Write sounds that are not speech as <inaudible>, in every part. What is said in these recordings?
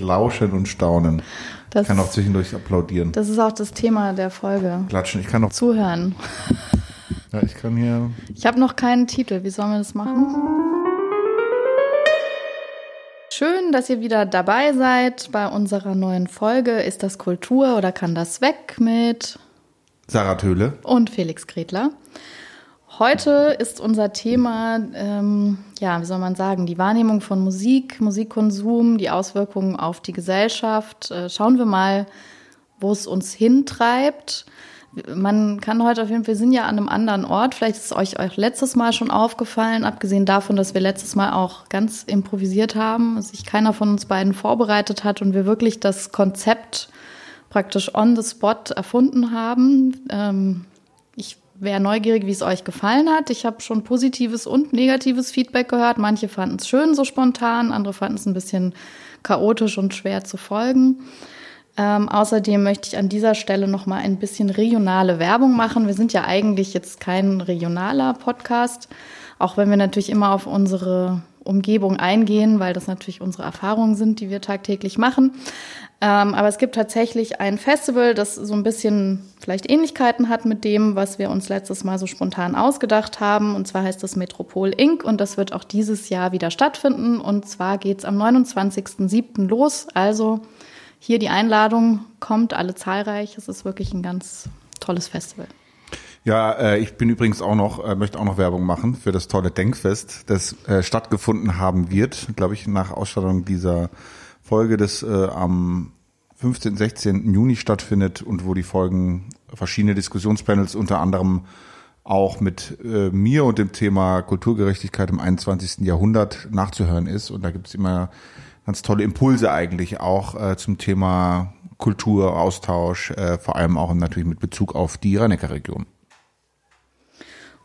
Lauschen und staunen. Das, ich kann auch zwischendurch applaudieren. Das ist auch das Thema der Folge. Klatschen. Ich kann auch zuhören. Ja, ich kann hier. Ich habe noch keinen Titel. Wie sollen wir das machen? Schön, dass ihr wieder dabei seid bei unserer neuen Folge. Ist das Kultur oder kann das weg mit Sarah Töhle und Felix Gretler. Heute ist unser Thema, ähm, ja, wie soll man sagen, die Wahrnehmung von Musik, Musikkonsum, die Auswirkungen auf die Gesellschaft. Äh, schauen wir mal, wo es uns hintreibt. Man kann heute auf jeden Fall, wir sind ja an einem anderen Ort. Vielleicht ist es euch auch letztes Mal schon aufgefallen, abgesehen davon, dass wir letztes Mal auch ganz improvisiert haben, sich keiner von uns beiden vorbereitet hat und wir wirklich das Konzept praktisch on the spot erfunden haben. Ähm, wäre neugierig, wie es euch gefallen hat. Ich habe schon positives und negatives Feedback gehört. Manche fanden es schön, so spontan, andere fanden es ein bisschen chaotisch und schwer zu folgen. Ähm, außerdem möchte ich an dieser Stelle noch mal ein bisschen regionale Werbung machen. Wir sind ja eigentlich jetzt kein regionaler Podcast, auch wenn wir natürlich immer auf unsere Umgebung eingehen, weil das natürlich unsere Erfahrungen sind, die wir tagtäglich machen. Ähm, aber es gibt tatsächlich ein Festival, das so ein bisschen vielleicht Ähnlichkeiten hat mit dem, was wir uns letztes Mal so spontan ausgedacht haben. Und zwar heißt das Metropol Inc. Und das wird auch dieses Jahr wieder stattfinden. Und zwar geht es am 29.07. los. Also hier die Einladung, kommt alle zahlreich. Es ist wirklich ein ganz tolles Festival. Ja, äh, ich bin übrigens auch noch, äh, möchte auch noch Werbung machen für das tolle Denkfest, das äh, stattgefunden haben wird, glaube ich, nach Ausstattung dieser Folge, das äh, am 15. 16. Juni stattfindet und wo die Folgen verschiedene Diskussionspanels unter anderem auch mit äh, mir und dem Thema Kulturgerechtigkeit im 21. Jahrhundert nachzuhören ist. Und da gibt es immer ganz tolle Impulse eigentlich auch äh, zum Thema Kultur, Austausch, äh, vor allem auch natürlich mit Bezug auf die rhein region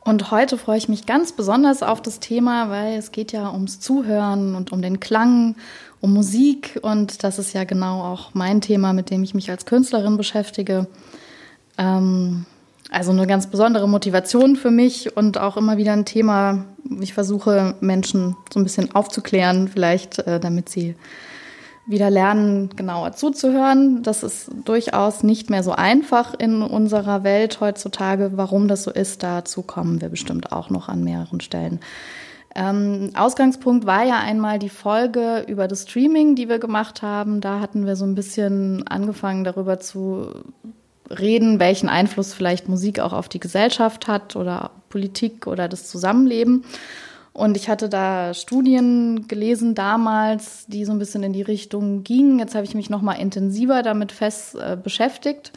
Und heute freue ich mich ganz besonders auf das Thema, weil es geht ja ums Zuhören und um den Klang, um Musik. Und das ist ja genau auch mein Thema, mit dem ich mich als Künstlerin beschäftige. Ähm, also eine ganz besondere Motivation für mich und auch immer wieder ein Thema. Ich versuche Menschen so ein bisschen aufzuklären, vielleicht, äh, damit sie wieder lernen, genauer zuzuhören. Das ist durchaus nicht mehr so einfach in unserer Welt heutzutage. Warum das so ist, dazu kommen wir bestimmt auch noch an mehreren Stellen. Ähm, Ausgangspunkt war ja einmal die Folge über das Streaming, die wir gemacht haben. Da hatten wir so ein bisschen angefangen darüber zu reden, welchen Einfluss vielleicht Musik auch auf die Gesellschaft hat oder Politik oder das Zusammenleben. Und ich hatte da Studien gelesen damals, die so ein bisschen in die Richtung gingen. Jetzt habe ich mich noch mal intensiver damit fest äh, beschäftigt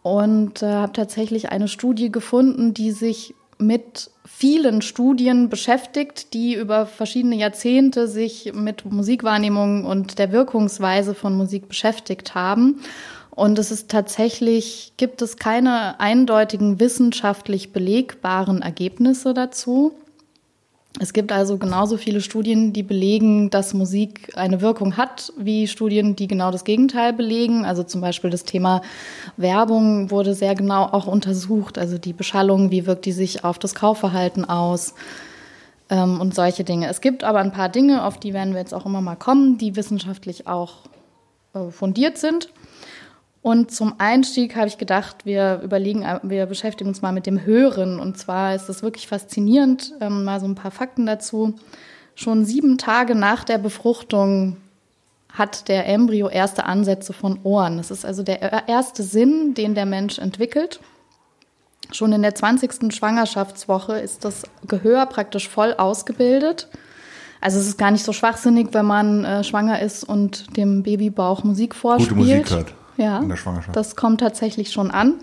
und äh, habe tatsächlich eine Studie gefunden, die sich mit vielen Studien beschäftigt, die über verschiedene Jahrzehnte sich mit Musikwahrnehmung und der Wirkungsweise von Musik beschäftigt haben. Und es ist tatsächlich, gibt es keine eindeutigen wissenschaftlich belegbaren Ergebnisse dazu. Es gibt also genauso viele Studien, die belegen, dass Musik eine Wirkung hat, wie Studien, die genau das Gegenteil belegen. Also zum Beispiel das Thema Werbung wurde sehr genau auch untersucht. Also die Beschallung, wie wirkt die sich auf das Kaufverhalten aus ähm, und solche Dinge. Es gibt aber ein paar Dinge, auf die werden wir jetzt auch immer mal kommen, die wissenschaftlich auch äh, fundiert sind. Und zum Einstieg habe ich gedacht, wir überlegen, wir beschäftigen uns mal mit dem Hören. Und zwar ist es wirklich faszinierend, ähm, mal so ein paar Fakten dazu. Schon sieben Tage nach der Befruchtung hat der Embryo erste Ansätze von Ohren. Das ist also der erste Sinn, den der Mensch entwickelt. Schon in der 20. Schwangerschaftswoche ist das Gehör praktisch voll ausgebildet. Also es ist gar nicht so schwachsinnig, wenn man äh, schwanger ist und dem Babybauch Musik vorspielt. Gute Musik hört ja, in der Schwangerschaft. Das kommt tatsächlich schon an.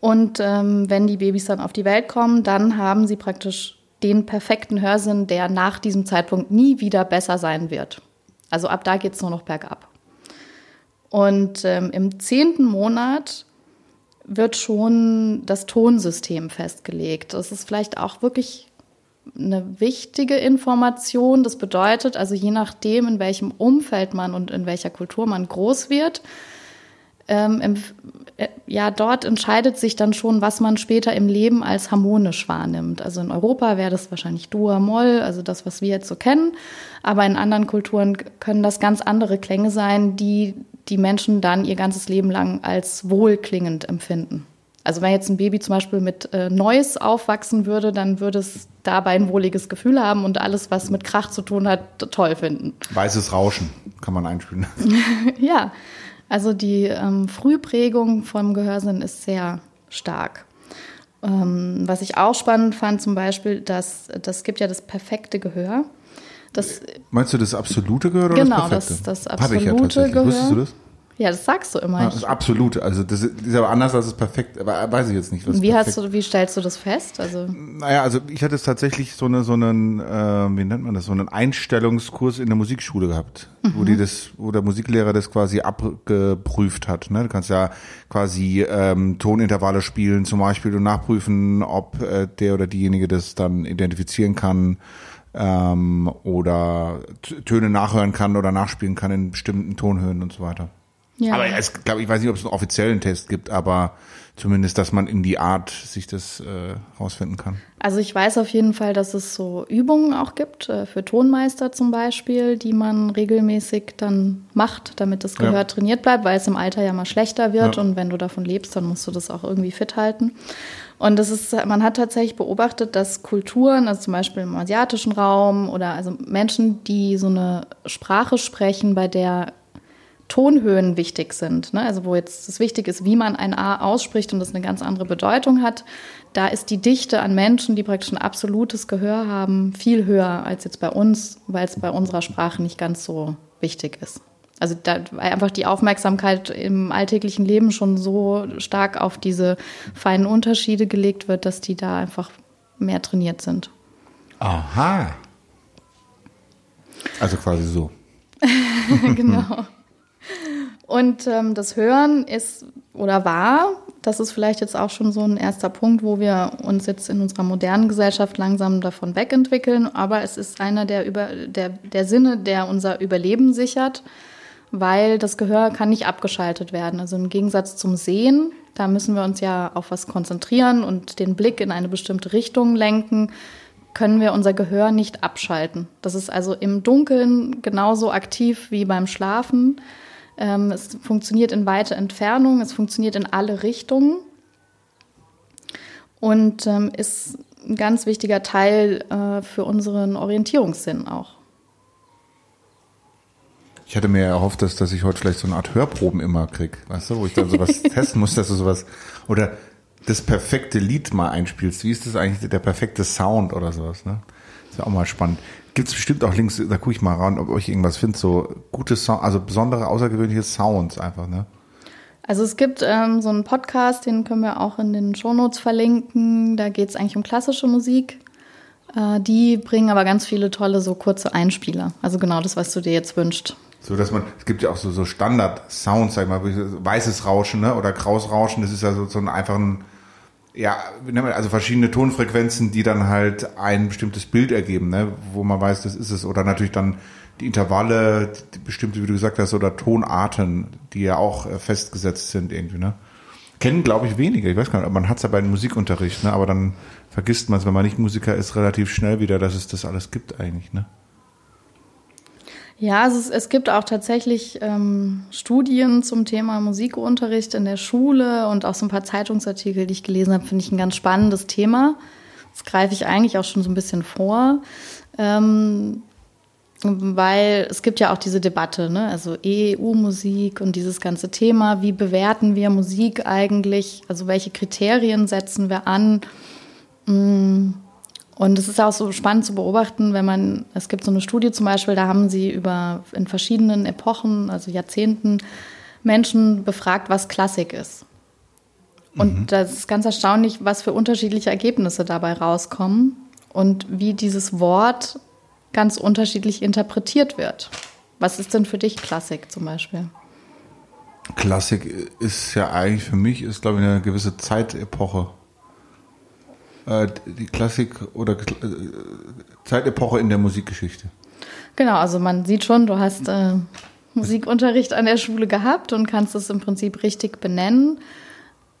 Und ähm, wenn die Babys dann auf die Welt kommen, dann haben sie praktisch den perfekten Hörsinn, der nach diesem Zeitpunkt nie wieder besser sein wird. Also ab da geht es nur noch bergab. Und ähm, im zehnten Monat wird schon das Tonsystem festgelegt. Das ist vielleicht auch wirklich eine wichtige Information. Das bedeutet also, je nachdem, in welchem Umfeld man und in welcher Kultur man groß wird, ähm, äh, ja, dort entscheidet sich dann schon, was man später im Leben als harmonisch wahrnimmt. Also in Europa wäre das wahrscheinlich Dur, Moll, also das, was wir jetzt so kennen. Aber in anderen Kulturen können das ganz andere Klänge sein, die die Menschen dann ihr ganzes Leben lang als wohlklingend empfinden. Also wenn jetzt ein Baby zum Beispiel mit äh, Neues aufwachsen würde, dann würde es dabei ein wohliges Gefühl haben und alles, was mit Krach zu tun hat, toll finden. Weißes Rauschen kann man einspielen. <laughs> ja, also die ähm, Frühprägung vom Gehörsinn ist sehr stark. Ähm, was ich auch spannend fand, zum Beispiel, dass das gibt ja das perfekte Gehör. Das, Meinst du das absolute Gehör oder genau, das perfekte? Genau, das, das absolute Hab ich ja Gehör. Wusstest du das? Ja, das sagst du immer. Ja, das ist absolut. Also das ist aber anders als es perfekt. Aber weiß ich jetzt nicht, was. Wie hast du, wie stellst du das fest? Also naja, also ich hatte tatsächlich so eine, so einen, äh, wie nennt man das, so einen Einstellungskurs in der Musikschule gehabt, mhm. wo die das, wo der Musiklehrer das quasi abgeprüft hat. Ne? Du kannst ja quasi ähm, Tonintervalle spielen, zum Beispiel und nachprüfen, ob äh, der oder diejenige das dann identifizieren kann ähm, oder Töne nachhören kann oder nachspielen kann in bestimmten Tonhöhen und so weiter. Ja. Aber es, glaub, ich weiß nicht, ob es einen offiziellen Test gibt, aber zumindest, dass man in die Art sich das äh, rausfinden kann. Also ich weiß auf jeden Fall, dass es so Übungen auch gibt, äh, für Tonmeister zum Beispiel, die man regelmäßig dann macht, damit das Gehör ja. trainiert bleibt, weil es im Alter ja mal schlechter wird ja. und wenn du davon lebst, dann musst du das auch irgendwie fit halten. Und das ist, man hat tatsächlich beobachtet, dass Kulturen, also zum Beispiel im asiatischen Raum oder also Menschen, die so eine Sprache sprechen, bei der Tonhöhen wichtig sind. Ne? Also wo jetzt das wichtig ist, wie man ein A ausspricht und das eine ganz andere Bedeutung hat. Da ist die Dichte an Menschen, die praktisch ein absolutes Gehör haben, viel höher als jetzt bei uns, weil es bei unserer Sprache nicht ganz so wichtig ist. Also da, weil einfach die Aufmerksamkeit im alltäglichen Leben schon so stark auf diese feinen Unterschiede gelegt wird, dass die da einfach mehr trainiert sind. Aha. Also quasi so. <laughs> <laughs> genau. Und ähm, das Hören ist oder war, das ist vielleicht jetzt auch schon so ein erster Punkt, wo wir uns jetzt in unserer modernen Gesellschaft langsam davon wegentwickeln. Aber es ist einer der, über, der, der Sinne, der unser Überleben sichert, weil das Gehör kann nicht abgeschaltet werden. Also im Gegensatz zum Sehen, da müssen wir uns ja auf was konzentrieren und den Blick in eine bestimmte Richtung lenken können wir unser Gehör nicht abschalten. Das ist also im Dunkeln genauso aktiv wie beim Schlafen. Ähm, es funktioniert in weite Entfernung, es funktioniert in alle Richtungen und ähm, ist ein ganz wichtiger Teil äh, für unseren Orientierungssinn auch. Ich hatte mir erhofft, dass, dass ich heute vielleicht so eine Art Hörproben immer kriege, weißt du, wo ich dann sowas <laughs> testen muss, dass du sowas oder das perfekte Lied mal einspielst. Wie ist das eigentlich der perfekte Sound oder sowas, ne? Ist ja auch mal spannend gibt es bestimmt auch Links, da gucke ich mal ran, ob euch irgendwas findet, so gute Sound, also besondere, außergewöhnliche Sounds einfach, ne? Also es gibt ähm, so einen Podcast, den können wir auch in den Shownotes verlinken. Da geht es eigentlich um klassische Musik. Äh, die bringen aber ganz viele tolle, so kurze Einspieler. Also genau das, was du dir jetzt wünschst. So dass man, es gibt ja auch so, so Standard-Sounds, sag ich mal, weißes Rauschen, ne? Oder graues Rauschen, das ist ja so, so ein einfachen ja, also verschiedene Tonfrequenzen, die dann halt ein bestimmtes Bild ergeben, ne? wo man weiß, das ist es. Oder natürlich dann die Intervalle, die bestimmte, wie du gesagt hast, oder Tonarten, die ja auch äh, festgesetzt sind irgendwie. Ne? Kennen, glaube ich, wenige. Ich weiß gar nicht, man hat es ja bei dem Musikunterricht, ne? aber dann vergisst man es, wenn man nicht Musiker ist, relativ schnell wieder, dass es das alles gibt eigentlich. Ne? Ja, also es, es gibt auch tatsächlich ähm, Studien zum Thema Musikunterricht in der Schule und auch so ein paar Zeitungsartikel, die ich gelesen habe, finde ich ein ganz spannendes Thema. Das greife ich eigentlich auch schon so ein bisschen vor. Ähm, weil es gibt ja auch diese Debatte, ne? also EU-Musik und dieses ganze Thema, wie bewerten wir Musik eigentlich, also welche Kriterien setzen wir an. Mm, und es ist auch so spannend zu beobachten, wenn man, es gibt so eine Studie zum Beispiel, da haben sie über in verschiedenen Epochen, also Jahrzehnten, Menschen befragt, was Klassik ist. Und mhm. das ist ganz erstaunlich, was für unterschiedliche Ergebnisse dabei rauskommen und wie dieses Wort ganz unterschiedlich interpretiert wird. Was ist denn für dich Klassik zum Beispiel? Klassik ist ja eigentlich für mich, ist glaube ich eine gewisse Zeitepoche äh, die Klassik oder äh, Zeitepoche in der Musikgeschichte. Genau, also man sieht schon, du hast äh, Musikunterricht an der Schule gehabt und kannst es im Prinzip richtig benennen.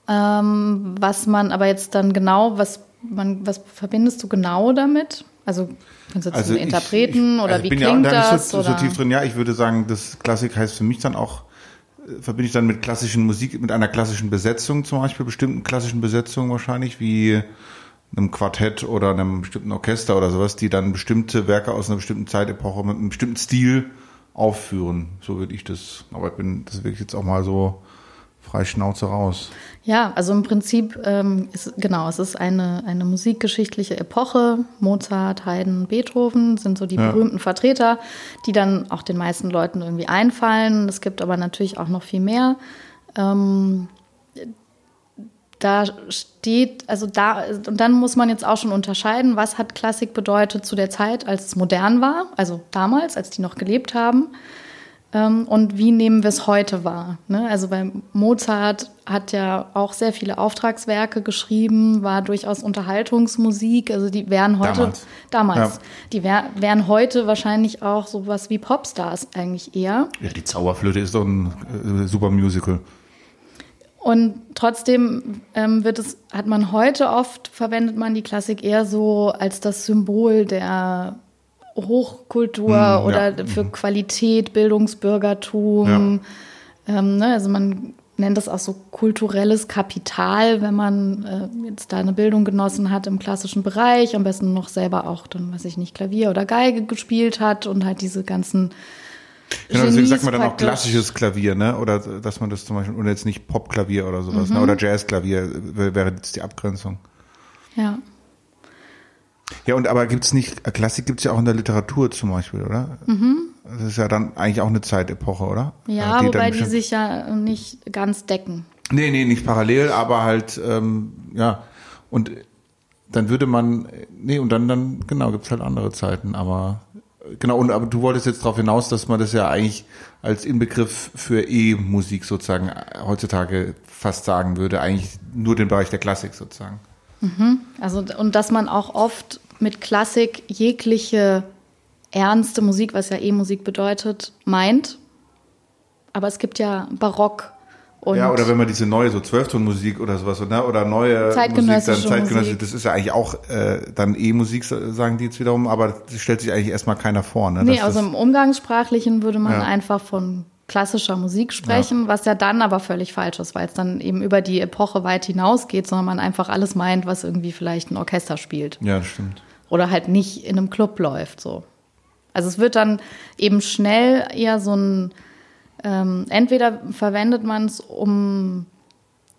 Ähm, was man aber jetzt dann genau, was man, was verbindest du genau damit? Also kannst du Also einen ich- Interpreten ich, oder also wie ich bin ja da nicht so, so tief drin. Ja, ich würde sagen, das Klassik heißt für mich dann auch, äh, verbinde ich dann mit klassischen Musik, mit einer klassischen Besetzung zum Beispiel, bestimmten klassischen Besetzungen wahrscheinlich, wie einem Quartett oder einem bestimmten Orchester oder sowas, die dann bestimmte Werke aus einer bestimmten Zeitepoche mit einem bestimmten Stil aufführen. So würde ich das, aber ich bin, das will ich jetzt auch mal so frei Schnauze raus. Ja, also im Prinzip ähm, ist genau, es ist eine, eine musikgeschichtliche Epoche. Mozart, Haydn, Beethoven sind so die Ja. berühmten Vertreter, die dann auch den meisten Leuten irgendwie einfallen. Es gibt aber natürlich auch noch viel mehr. Ähm, da steht, also da, und dann muss man jetzt auch schon unterscheiden, was hat Klassik bedeutet zu der Zeit, als es modern war, also damals, als die noch gelebt haben. Ähm, und wie nehmen wir es heute wahr? Ne? Also bei Mozart hat ja auch sehr viele Auftragswerke geschrieben, war durchaus Unterhaltungsmusik. Also die wären heute Damals. damals, Ja. die wär, wären heute wahrscheinlich auch sowas wie Popstars eigentlich eher. Ja, die Zauberflöte ist doch ein äh, super Musical. Und trotzdem ähm, wird es, hat man heute oft, verwendet man die Klassik eher so als das Symbol der Hochkultur Mm, ja. oder für Qualität, Bildungsbürgertum. Ähm, ne? Also man nennt das auch so kulturelles Kapital, wenn man äh, jetzt da eine Bildung genossen hat im klassischen Bereich, am besten noch selber auch dann, weiß ich nicht, Klavier oder Geige gespielt hat und halt diese ganzen Genau, deswegen Genies sagt man dann auch klassisches Klavier, ne? Oder dass man das zum Beispiel, oder jetzt nicht Popklavier oder sowas, ne? Oder Jazzklavier wär- wäre jetzt die Abgrenzung. Ja. Ja, und aber gibt's nicht, äh, Klassik gibt's ja auch in der Literatur zum Beispiel, oder? Das ist ja dann eigentlich auch eine Zeitepoche, oder? Ja, Äh, dann wobei die sich ja nicht ganz decken. Nee, nee, nicht parallel, aber halt, ähm, ja. Und dann würde man, nee, und dann, dann, genau, gibt's halt andere Zeiten, aber, genau, und aber du wolltest jetzt darauf hinaus, dass man das ja eigentlich als Inbegriff für E-Musik sozusagen äh, heutzutage fast sagen würde, eigentlich nur den Bereich der Klassik sozusagen. Also, und dass man auch oft mit Klassik jegliche ernste Musik, was ja E-Musik bedeutet, meint. Aber es gibt ja Barock und ja, oder wenn man diese neue, so Zwölftonmusik oder sowas, ne? oder neue Zeitgenössische Musik, dann zeitgenössische, Musik. das ist ja eigentlich auch äh, dann E-Musik, sagen die jetzt wiederum, aber das stellt sich eigentlich erstmal keiner vor. Ne? nee, also im Umgangssprachlichen würde man Ja. einfach von klassischer Musik sprechen, was ja dann aber völlig falsch ist, weil es dann eben über die Epoche weit hinausgeht, sondern man einfach alles meint, was irgendwie vielleicht ein Orchester spielt. ja, das stimmt. oder halt nicht in einem Club läuft. So. Also es wird dann eben schnell eher so ein, ähm, entweder verwendet man es, um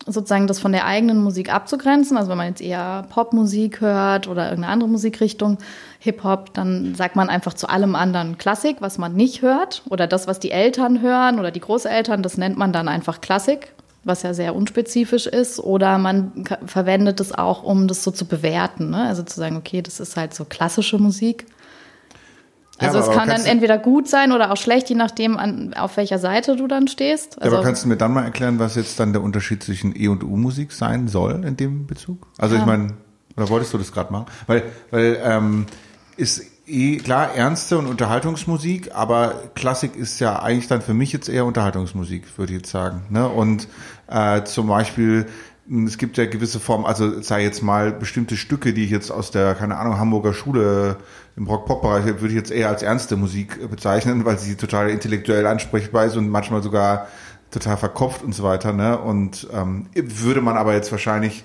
sozusagen das von der eigenen Musik abzugrenzen. Also wenn man jetzt eher Popmusik hört oder irgendeine andere Musikrichtung, Hip-Hop, dann sagt man einfach zu allem anderen Klassik, was man nicht hört. Oder das, was die Eltern hören oder die Großeltern, das nennt man dann einfach Klassik, was ja sehr unspezifisch ist. Oder man verwendet es auch, um das so zu bewerten. Ne? Also zu sagen, okay, das ist halt so klassische Musik. Ja, Also aber- es kann dann entweder gut sein oder auch schlecht, je nachdem, an, auf welcher Seite du dann stehst. Ja, Also, aber kannst du mir dann mal erklären, was jetzt dann der Unterschied zwischen E- und U-Musik sein soll in dem Bezug? Also ich Ja. meine, oder wolltest du das gerade machen? Weil, weil ähm, ist eh klar ernste und Unterhaltungsmusik, aber Klassik ist ja eigentlich dann für mich jetzt eher Unterhaltungsmusik, würde ich jetzt sagen. Ne? Und äh, zum Beispiel mh, es gibt ja gewisse Formen, also sei jetzt mal bestimmte Stücke, die ich jetzt aus der, keine Ahnung, Hamburger Schule im Rock-Pop-Bereich würde ich jetzt eher als ernste Musik bezeichnen, weil sie total intellektuell ansprechbar ist und manchmal sogar total verkopft und so weiter. Ne? Und ähm, würde man aber jetzt wahrscheinlich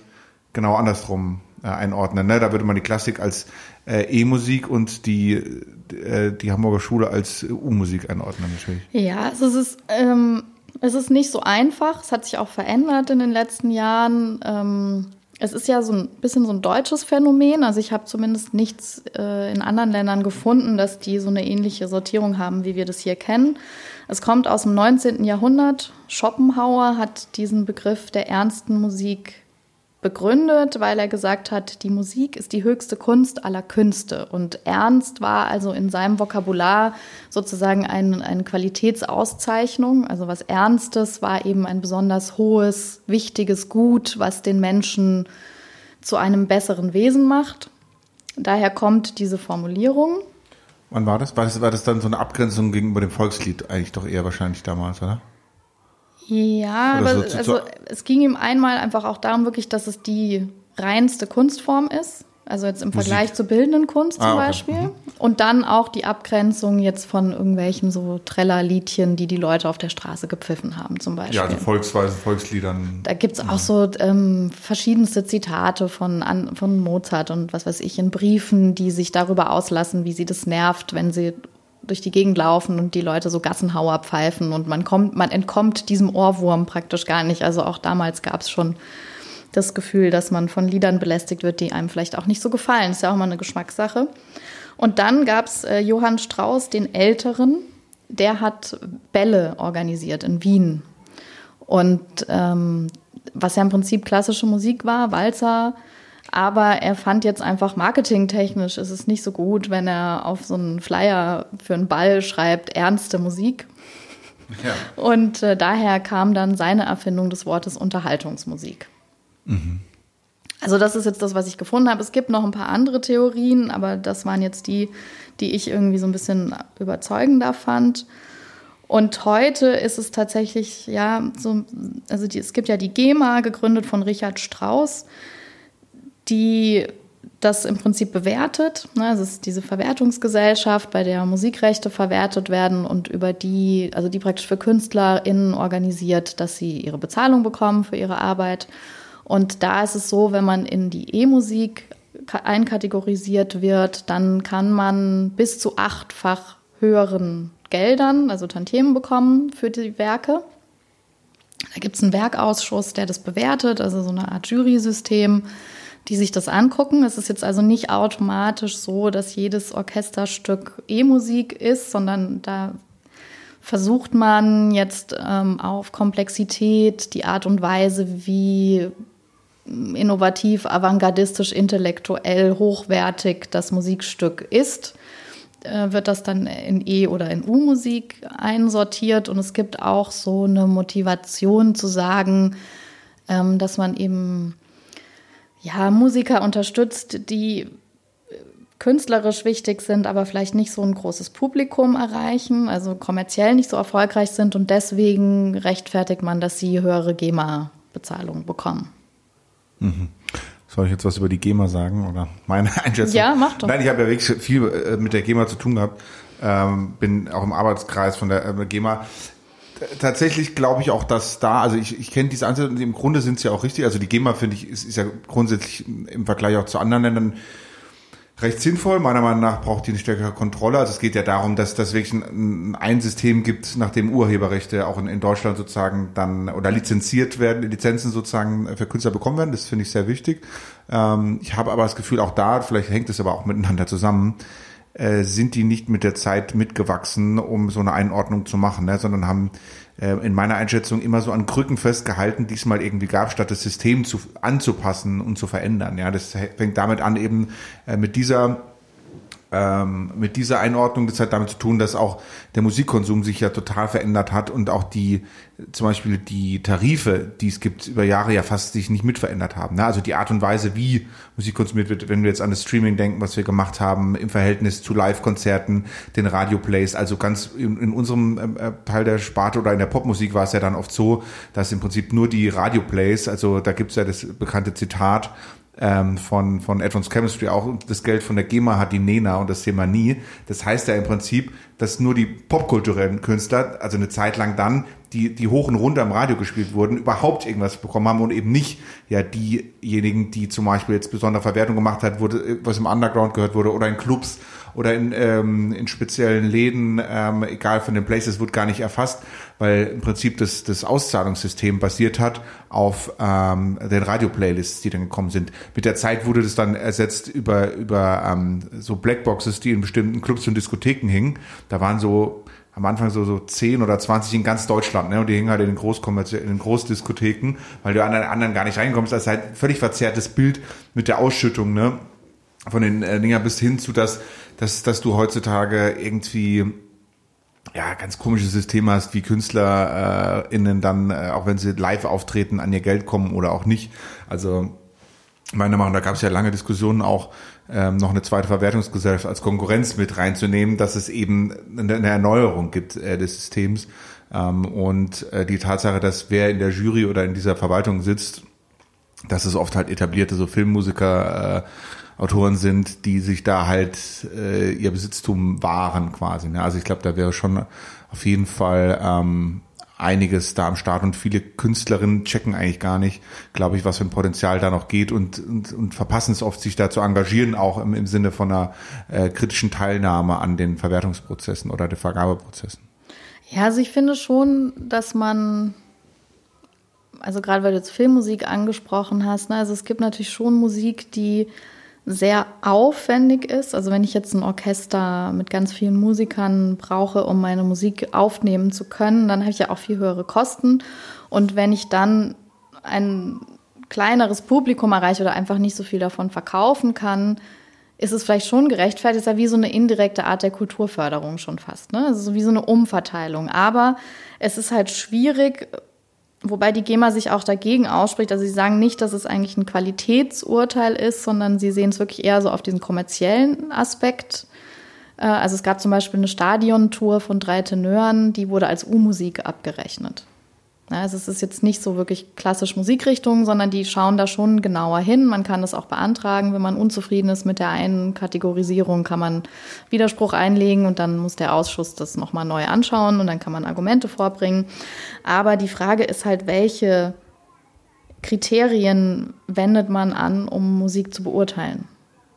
genau andersrum äh, einordnen. Ne? Da würde man die Klassik als äh, E-Musik und die, äh, die Hamburger Schule als äh, U-Musik einordnen natürlich. Ja, also es ist, ähm, es ist nicht so einfach. Es hat sich auch verändert in den letzten Jahren. Ähm, es ist ja so ein bisschen so ein deutsches Phänomen. Also ich habe zumindest nichts äh, in anderen Ländern gefunden, dass die so eine ähnliche Sortierung haben, wie wir das hier kennen. Es kommt aus dem 19. Jahrhundert. Schopenhauer hat diesen Begriff der ernsten Musik begründet, weil er gesagt hat, die Musik ist die höchste Kunst aller Künste. Und Ernst war also in seinem Vokabular sozusagen ein, eine Qualitätsauszeichnung. Also was Ernstes war eben ein besonders hohes, wichtiges Gut, was den Menschen zu einem besseren Wesen macht. Daher kommt diese Formulierung. Wann war das? War das, war das dann so eine Abgrenzung gegenüber dem Volkslied eigentlich doch eher wahrscheinlich damals, oder? Ja, oder aber so, also es ging ihm einmal einfach auch darum wirklich, dass es die reinste Kunstform ist. Also jetzt im Vergleich Musik. zur bildenden Kunst zum ah, okay. Beispiel. Mhm. Und dann auch die Abgrenzung jetzt von irgendwelchen so Trellerliedchen, die die Leute auf der Straße gepfiffen haben zum Beispiel. Ja, also Volksweise, Volksliedern. Da gibt es auch so ähm, verschiedenste Zitate von, an, von Mozart und was weiß ich in Briefen, die sich darüber auslassen, wie sie das nervt, wenn sie durch die Gegend laufen und die Leute so Gassenhauer pfeifen und man kommt, man entkommt diesem Ohrwurm praktisch gar nicht. Also auch damals gab es schon das Gefühl, dass man von Liedern belästigt wird, die einem vielleicht auch nicht so gefallen. Ist ja auch mal eine Geschmackssache. Und dann gab es äh, Johann Strauss, den Älteren, der hat Bälle organisiert in Wien. Und ähm, was ja im Prinzip klassische Musik war, Walzer, aber er fand jetzt einfach marketingtechnisch ist es nicht so gut, wenn er auf so einen Flyer für einen Ball schreibt, ernste Musik. Ja. Und äh, daher kam dann seine Erfindung des Wortes Unterhaltungsmusik. Mhm. Also das ist jetzt das, was ich gefunden habe. Es gibt noch ein paar andere Theorien, aber das waren jetzt die, die ich irgendwie so ein bisschen überzeugender fand. Und heute ist es tatsächlich, ja, so, also die, es gibt ja die GEMA, gegründet von Richard Strauss, die das im Prinzip bewertet. Ne, es ist diese Verwertungsgesellschaft, bei der Musikrechte verwertet werden und über die, also die praktisch für KünstlerInnen organisiert, dass sie ihre Bezahlung bekommen für ihre Arbeit. Und da ist es so, wenn man in die E-Musik einkategorisiert wird, dann kann man bis zu achtfach höheren Geldern, also Tantiemen bekommen für die Werke. Da gibt es einen Werkausschuss, der das bewertet, also so eine Art Jury-System, die sich das angucken. Es ist jetzt also nicht automatisch so, dass jedes Orchesterstück E-Musik ist, sondern da versucht man jetzt ähm, auf Komplexität, die Art und Weise, wie innovativ, avantgardistisch, intellektuell, hochwertig das Musikstück ist, äh, wird das dann in E- oder in U-Musik einsortiert. Und es gibt auch so eine Motivation zu sagen, ähm, dass man eben ja, Musiker unterstützt, die künstlerisch wichtig sind, aber vielleicht nicht so ein großes Publikum erreichen, also kommerziell nicht so erfolgreich sind und deswegen rechtfertigt man, dass sie höhere GEMA-Bezahlungen bekommen. Mhm. Soll ich jetzt was über die GEMA sagen oder meine <laughs> Einschätzung? Ja, mach doch. Nein, ich habe ja wirklich viel äh, mit der GEMA zu tun gehabt. Ähm, bin auch im Arbeitskreis von der äh, GEMA. Tatsächlich glaube ich auch, dass da, also ich, ich kenne diese Ansätze und im Grunde sind sie ja auch richtig. Also die GEMA, finde ich, ist, ist ja grundsätzlich im Vergleich auch zu anderen Ländern recht sinnvoll. Meiner Meinung nach braucht die eine stärkere Kontrolle. Also es geht ja darum, dass das wirklich ein, ein System gibt, nachdem Urheberrechte auch in, in, Deutschland sozusagen dann oder lizenziert werden, Lizenzen sozusagen für Künstler bekommen werden. Das finde ich sehr wichtig. Ähm, ich habe aber das Gefühl, auch da, vielleicht hängt es aber auch miteinander zusammen, äh, sind die nicht mit der Zeit mitgewachsen, um so eine Einordnung zu machen, ne, sondern haben äh, in meiner Einschätzung immer so an Krücken festgehalten, die es mal irgendwie gab, statt das System zu, anzupassen und zu verändern. Ja, das fängt damit an, eben äh, mit dieser ähm, mit dieser Einordnung, das hat damit zu tun, dass auch der Musikkonsum sich ja total verändert hat und auch die, zum Beispiel die Tarife, die es gibt, über Jahre ja fast sich nicht mit verändert haben. Ne? Also die Art und Weise, wie Musik konsumiert wird, wenn wir jetzt an das Streaming denken, was wir gemacht haben, im Verhältnis zu Live-Konzerten, den Radioplays, also ganz in, in unserem ähm, äh, Teil der Sparte oder in der Popmusik war es ja dann oft so, dass im Prinzip nur die Radioplays, also da gibt es ja das bekannte Zitat, ähm, von, von Advanced Chemistry auch das Geld von der GEMA hat die NENA und das Thema nie. Das heißt ja im Prinzip, dass nur die popkulturellen Künstler, also eine Zeit lang dann, die, die hoch und runter im Radio gespielt wurden, überhaupt irgendwas bekommen haben und eben nicht ja diejenigen, die zum Beispiel jetzt besondere Verwertung gemacht hat, wurde, was im Underground gehört wurde oder in Clubs oder in, ähm, in speziellen Läden, ähm, egal von den Places, wird gar nicht erfasst, weil im Prinzip das, das Auszahlungssystem basiert hat auf ähm, den Radio-Playlists, die dann gekommen sind. Mit der Zeit wurde das dann ersetzt über, über ähm, so Blackboxes, die in bestimmten Clubs und Diskotheken hingen. Da waren so am Anfang so, so 10 oder 20 in ganz Deutschland, ne? Und die hingen halt in den Großkommerziellen, in den Großdiskotheken, weil du an den anderen gar nicht reinkommst. Das ist halt völlig verzerrtes Bild mit der Ausschüttung, ne? Von den äh, Dinger bis hin zu, dass dass, dass du heutzutage irgendwie ja, ganz komisches System hast, wie KünstlerInnen dann, äh, auch wenn sie live auftreten, an ihr Geld kommen oder auch nicht. Also meiner Meinung nach, da gab es ja lange Diskussionen auch, ähm, noch eine zweite Verwertungsgesellschaft als Konkurrenz mit reinzunehmen, dass es eben eine Erneuerung gibt äh, des Systems. Ähm, und äh, die Tatsache, dass wer in der Jury oder in dieser Verwaltung sitzt, dass es oft halt etablierte so Filmmusiker, äh, Autoren sind, die sich da halt äh, ihr Besitztum wahren quasi. Ne? Also ich glaube, da wäre schon auf jeden Fall ähm, einiges da am Start und viele Künstlerinnen checken eigentlich gar nicht, glaube ich, was für ein Potenzial da noch geht und, und, und verpassen es oft, sich da zu engagieren, auch im, im Sinne von einer äh, kritischen Teilnahme an den Verwertungsprozessen oder den Vergabeprozessen. Ja, also ich finde schon, dass man, also gerade weil du jetzt Filmmusik angesprochen hast, ne, also es gibt natürlich schon Musik, die sehr aufwendig ist. Also wenn ich jetzt ein Orchester mit ganz vielen Musikern brauche, um meine Musik aufnehmen zu können, dann habe ich ja auch viel höhere Kosten. Und wenn ich dann ein kleineres Publikum erreiche oder einfach nicht so viel davon verkaufen kann, ist es vielleicht schon gerechtfertigt, ist ja wie so eine indirekte Art der Kulturförderung schon fast. Ne? Also wie so eine Umverteilung. Aber es ist halt schwierig, Wobei die GEMA sich auch dagegen ausspricht. Also sie sagen nicht, dass es eigentlich ein Qualitätsurteil ist, sondern sie sehen es wirklich eher so auf diesen kommerziellen Aspekt. Äh, also es gab zum Beispiel eine Stadiontour von drei Tenören, die wurde als U-Musik abgerechnet. Also es ist jetzt nicht so wirklich klassisch Musikrichtung, sondern die schauen da schon genauer hin. Man kann das auch beantragen, wenn man unzufrieden ist mit der einen Kategorisierung, kann man Widerspruch einlegen und dann muss der Ausschuss das nochmal neu anschauen und dann kann man Argumente vorbringen. Aber die Frage ist halt, welche Kriterien wendet man an, um Musik zu beurteilen?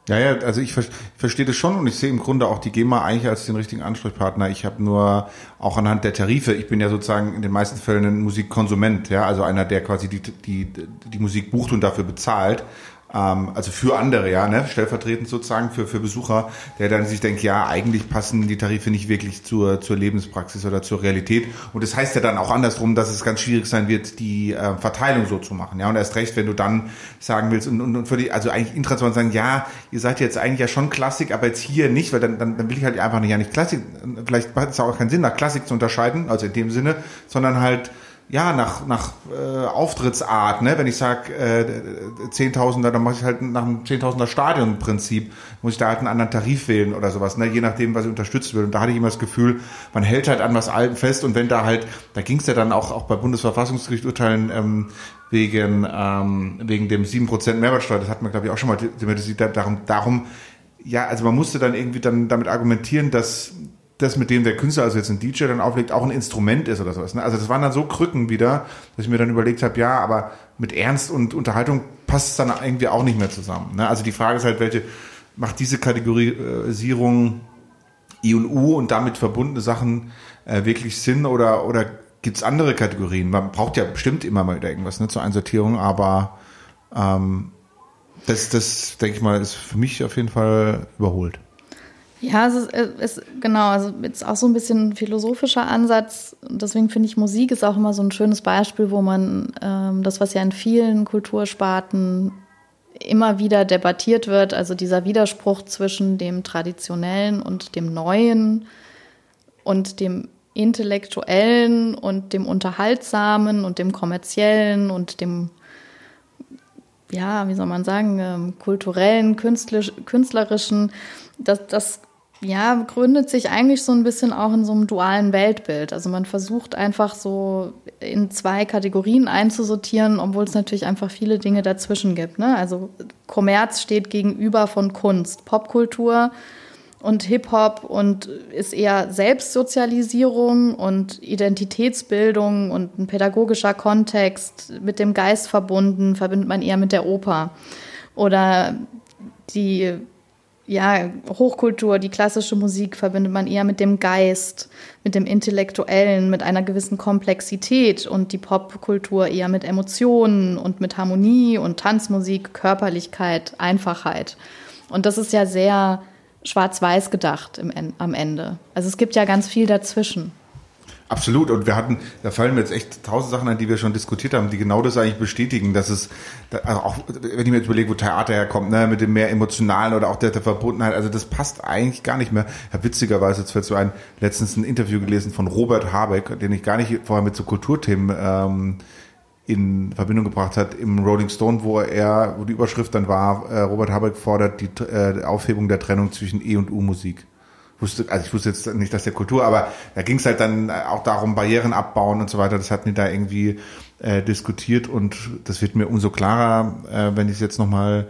Ja, ja, also ich, ich verstehe das schon und ich sehe im Grunde auch die GEMA eigentlich als den richtigen Ansprechpartner. Ich habe nur auch anhand der Tarife, ich bin ja sozusagen in den meisten Fällen ein Musikkonsument, ja, also einer, der quasi die, die, die Musik bucht und dafür bezahlt also für andere, ja, ne, stellvertretend sozusagen für, für Besucher, der dann sich denkt, ja, eigentlich passen die Tarife nicht wirklich zur, zur Lebenspraxis oder zur Realität. Und das heißt ja dann auch andersrum, dass es ganz schwierig sein wird, die äh, Verteilung so zu machen, ja, und erst recht, wenn du dann sagen willst und, und, und für die, also eigentlich international sagen, ja, ihr seid jetzt eigentlich ja schon Klassik, aber jetzt hier nicht, weil dann, dann, dann will ich halt einfach nicht, ja nicht Klassik, vielleicht hat es auch keinen Sinn, nach Klassik zu unterscheiden, also in dem Sinne, sondern halt ja, nach, nach äh, Auftrittsart, ne? Wenn ich sage äh, Zehntausender, dann mache ich halt nach dem Zehntausender Stadionprinzip, muss ich da halt einen anderen Tarif wählen oder sowas, ne? Je nachdem, was ich unterstützt will. Und da hatte ich immer das Gefühl, man hält halt an was Alten fest und wenn da halt, da ging es ja dann auch, auch bei Bundesverfassungsgericht Urteilen ähm, wegen, ähm, wegen dem sieben Prozent Mehrwertsteuer, das hat man, glaube ich, auch schon mal thematisiert, darum, darum, ja, also man musste dann irgendwie dann damit argumentieren, dass das, mit dem der Künstler, also jetzt ein DJ dann auflegt, auch ein Instrument ist oder sowas. Ne? Also das waren dann so Krücken wieder, dass ich mir dann überlegt habe, ja, aber mit Ernst und Unterhaltung passt es dann irgendwie auch nicht mehr zusammen. Ne? Also die Frage ist halt, welche macht diese Kategorisierung I und U und damit verbundene Sachen äh, wirklich Sinn oder, oder gibt es andere Kategorien? Man braucht ja bestimmt immer mal wieder irgendwas ne, zur Einsortierung, aber ähm, das, das denke ich mal, ist für mich auf jeden Fall überholt. Ja, es ist, es ist, genau, also jetzt auch so ein bisschen ein philosophischer Ansatz. Deswegen finde ich, Musik ist auch immer so ein schönes Beispiel, wo man ähm, das, was ja in vielen Kultursparten immer wieder debattiert wird, also dieser Widerspruch zwischen dem Traditionellen und dem Neuen und dem Intellektuellen und dem Unterhaltsamen und dem Kommerziellen und dem, ja, wie soll man sagen, ähm, kulturellen, künstlerischen das, das ja, gründet sich eigentlich so ein bisschen auch in so einem dualen Weltbild. Also man versucht einfach so in zwei Kategorien einzusortieren, obwohl es natürlich einfach viele Dinge dazwischen gibt. Ne? Also Kommerz steht gegenüber von Kunst, Popkultur und Hip-Hop und ist eher Selbstsozialisierung und Identitätsbildung und ein pädagogischer Kontext mit dem Geist verbunden, verbindet man eher mit der Oper. Oder die ja, Hochkultur, die klassische Musik verbindet man eher mit dem Geist, mit dem Intellektuellen, mit einer gewissen Komplexität und die Popkultur eher mit Emotionen und mit Harmonie und Tanzmusik, Körperlichkeit, Einfachheit. Und das ist ja sehr schwarz-weiß gedacht im, am Ende. Also es gibt ja ganz viel dazwischen. Absolut. Und wir hatten, da fallen mir jetzt echt tausend Sachen an, die wir schon diskutiert haben, die genau das eigentlich bestätigen, dass es, also auch wenn ich mir jetzt überlege, wo Theater herkommt, ne, mit dem mehr emotionalen oder auch der, der Verbundenheit, also das passt eigentlich gar nicht mehr. Ich habe witzigerweise jetzt fällt so ein, letztens ein Interview gelesen von Robert Habeck, den ich gar nicht vorher mit so Kulturthemen ähm, in Verbindung gebracht hat im Rolling Stone, wo er, wo die Überschrift dann war, äh, Robert Habeck fordert die äh, Aufhebung der Trennung zwischen E und U-Musik. Wusste, also ich wusste jetzt nicht, dass der Kultur, aber da ging es halt dann auch darum, Barrieren abbauen und so weiter. Das hatten die da irgendwie äh, diskutiert und das wird mir umso klarer, äh, wenn ich es jetzt nochmal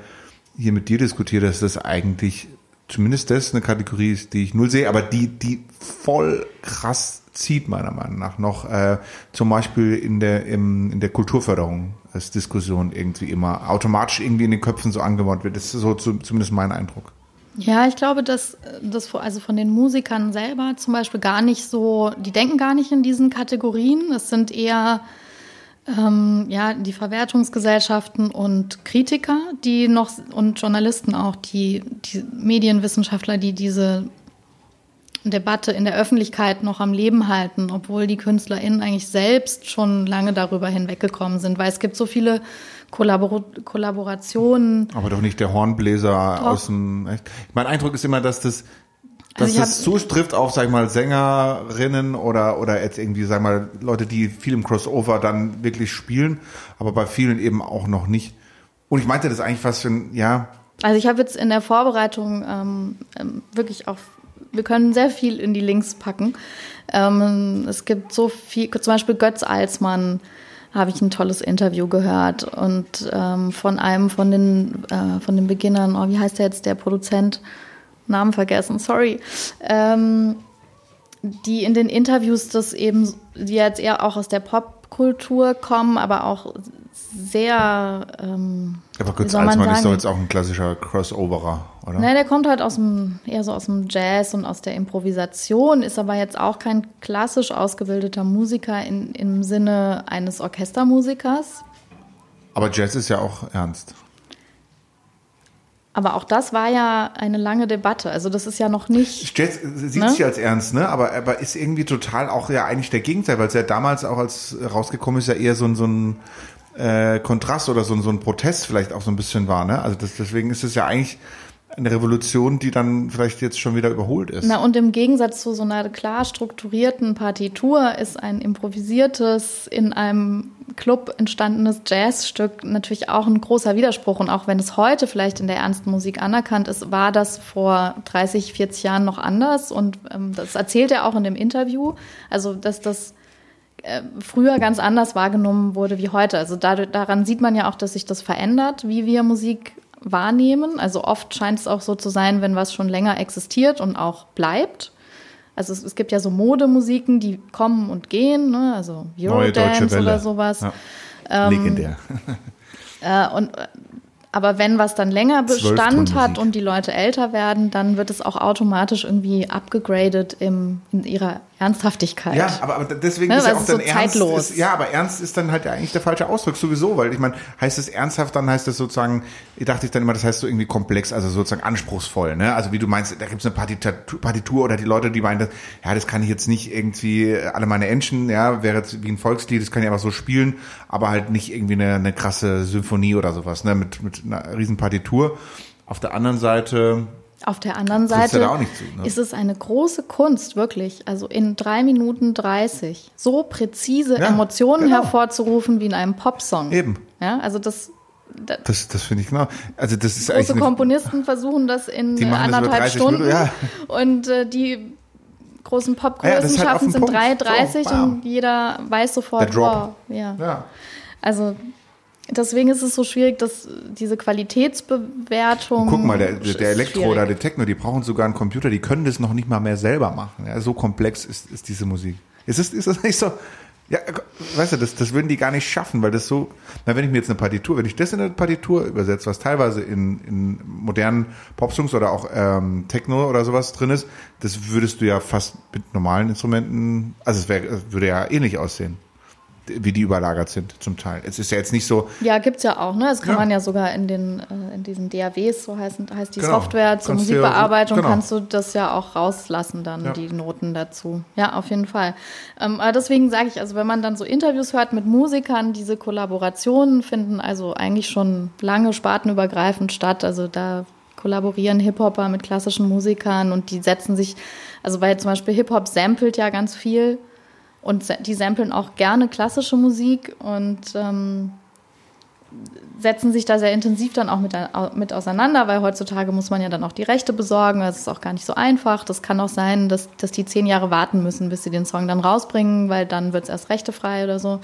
hier mit dir diskutiere, dass das eigentlich zumindest das eine Kategorie ist, die ich null sehe, aber die, die voll krass zieht, meiner Meinung nach, noch äh, zum Beispiel in der, im, in der Kulturförderung als Diskussion irgendwie immer automatisch irgendwie in den Köpfen so angewandt wird. Das ist so zu, zumindest mein Eindruck. Ja, ich glaube, dass das also von den Musikern selber zum Beispiel gar nicht so, die denken gar nicht in diesen Kategorien. Es sind eher ähm, ja, die Verwertungsgesellschaften und Kritiker, die noch und Journalisten auch, die, die Medienwissenschaftler, die diese Debatte in der Öffentlichkeit noch am Leben halten, obwohl die KünstlerInnen eigentlich selbst schon lange darüber hinweggekommen sind, weil es gibt so viele Kollabor Kollaborationen. Aber doch nicht der Hornbläser doch. aus dem. Mein Eindruck ist immer, dass das dass also das zutrifft auf, sag ich mal, Sängerinnen oder, oder jetzt irgendwie, sag ich mal, Leute, die viel im Crossover dann wirklich spielen, aber bei vielen eben auch noch nicht. Und ich meinte das eigentlich fast schon, ja. Also ich habe jetzt in der Vorbereitung ähm, ähm, wirklich auch, wir können sehr viel in die Links packen. Ähm, es gibt so viel, zum Beispiel Götz Alsmann habe ich ein tolles Interview gehört und ähm, von einem von den, äh, von den Beginnern, oh, wie heißt der jetzt, der Produzent? Namen vergessen, sorry. Ähm, die in den Interviews das eben, die jetzt eher auch aus der Popkultur kommen, aber auch sehr. Ähm, aber Götz Alsmann ist doch jetzt auch ein klassischer Crossoverer, oder? Nein, der kommt halt aus dem, eher so aus dem Jazz und aus der Improvisation, ist aber jetzt auch kein klassisch ausgebildeter Musiker in, im Sinne eines Orchestermusikers. Aber Jazz ist ja auch ernst. Aber auch das war ja eine lange Debatte. Also das ist ja noch nicht. Jazz sieht ne? sich als ernst, ne? Aber, aber ist irgendwie total auch ja eigentlich der Gegenteil, weil es ja damals auch als rausgekommen ist, ja eher so ein, so ein äh, Kontrast oder so, ein so ein Protest vielleicht auch so ein bisschen war, ne? Also das, deswegen ist es ja eigentlich eine Revolution, die dann vielleicht jetzt schon wieder überholt ist. Na, und im Gegensatz zu so einer klar strukturierten Partitur ist ein improvisiertes, in einem Club entstandenes Jazzstück natürlich auch ein großer Widerspruch. Und auch wenn es heute vielleicht in der ernsten Musik anerkannt ist, war das vor 30, 40 Jahren noch anders. Und ähm, das erzählt er auch in dem Interview. Also, dass das äh, früher ganz anders wahrgenommen wurde wie heute. Also dadurch, daran sieht man ja auch, dass sich das verändert, wie wir Musik wahrnehmen. Also oft scheint es auch so zu sein, wenn was schon länger existiert und auch bleibt. Also es, es gibt ja so Modemusiken, die kommen und gehen, ne? also Eurodance oder sowas. <laughs> Ja. Ähm, Legendär. Äh, und aber wenn was dann länger Bestand hat und die Leute älter werden, dann wird es auch automatisch irgendwie abgegradet in ihrer Ernsthaftigkeit. Ja, aber, aber deswegen ne, ist ja auch dann so ernst. Ist, ja, aber ernst ist dann halt eigentlich der falsche Ausdruck sowieso, weil ich meine, heißt es ernsthaft, dann heißt es sozusagen, ich dachte ich dann immer, das heißt so irgendwie komplex, also sozusagen anspruchsvoll, ne? Also wie du meinst, da gibt es eine Partitur, Partitur oder die Leute, die meinen, ja, das kann ich jetzt nicht irgendwie alle meine Entchen, ja, wäre jetzt wie ein Volkslied, das kann ich einfach so spielen, aber halt nicht irgendwie eine, eine krasse Symphonie oder sowas, ne? Mit, mit einer riesen Partitur. Auf der anderen Seite auf der anderen Seite zu, ne? ist es eine große Kunst, wirklich, also in drei Minuten 30 so präzise ja, Emotionen genau. hervorzurufen wie in einem Popsong. Eben. Ja, also das. Das, das, das finde ich genau. Also das ist große Komponisten versuchen das in anderthalb Stunden Minuten, ja. und äh, die großen Popgrößen ja, halt schaffen es in 3,30 so, und jeder weiß sofort, wow, ja. ja. Also Deswegen ist es so schwierig, dass diese Qualitätsbewertung. Guck mal, der, der Elektro schwierig. oder der Techno, die brauchen sogar einen Computer, die können das noch nicht mal mehr selber machen. Ja, so komplex ist, ist diese Musik. Ist das, ist das nicht so? Ja, weißt du, das, das würden die gar nicht schaffen, weil das so, na, wenn ich mir jetzt eine Partitur, wenn ich das in eine Partitur übersetze, was teilweise in, in modernen Popsongs oder auch ähm, Techno oder sowas drin ist, das würdest du ja fast mit normalen Instrumenten, also es wär, würde ja ähnlich aussehen wie die überlagert sind zum Teil. Es ist ja jetzt nicht so. Ja, gibt's ja auch, ne? Das kann ja. man ja sogar in den äh, in diesen DAWs, so heißt, heißt die genau. Software zur kannst Musikbearbeitung, genau. kannst du das ja auch rauslassen, dann ja. die Noten dazu. Ja, auf jeden Fall. Ähm, aber deswegen sage ich, also wenn man dann so Interviews hört mit Musikern, diese Kollaborationen finden also eigentlich schon lange spartenübergreifend statt. Also da kollaborieren Hip-Hopper mit klassischen Musikern und die setzen sich, also weil zum Beispiel Hip-Hop samplet ja ganz viel Und die samplen auch gerne klassische Musik und ähm, setzen sich da sehr intensiv dann auch mit, mit auseinander, weil heutzutage muss man ja dann auch die Rechte besorgen. Das ist auch gar nicht so einfach. Das kann auch sein, dass, dass die zehn Jahre warten müssen, bis sie den Song dann rausbringen, weil dann wird es erst rechtefrei oder so.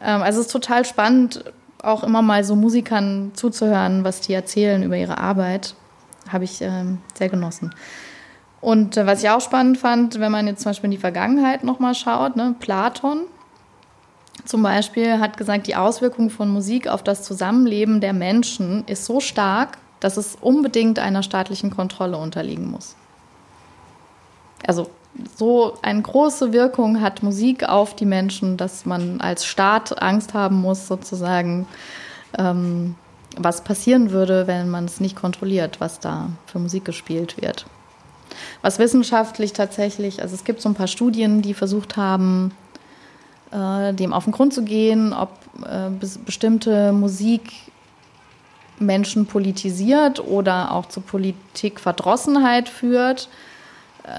Ähm, also es ist total spannend, auch immer mal so Musikern zuzuhören, was die erzählen über ihre Arbeit. Habe ich ähm, sehr genossen. Und äh, was ich auch spannend fand, wenn man jetzt zum Beispiel in die Vergangenheit nochmal schaut, ne, Platon zum Beispiel hat gesagt, die Auswirkung von Musik auf das Zusammenleben der Menschen ist so stark, dass es unbedingt einer staatlichen Kontrolle unterliegen muss. Also so eine große Wirkung hat Musik auf die Menschen, dass man als Staat Angst haben muss, sozusagen, ähm, was passieren würde, wenn man es nicht kontrolliert, was da für Musik gespielt wird. Was wissenschaftlich tatsächlich, also es gibt so ein paar Studien, die versucht haben, äh, dem auf den Grund zu gehen, ob äh, bestimmte Musik Menschen politisiert oder auch zu Politikverdrossenheit führt.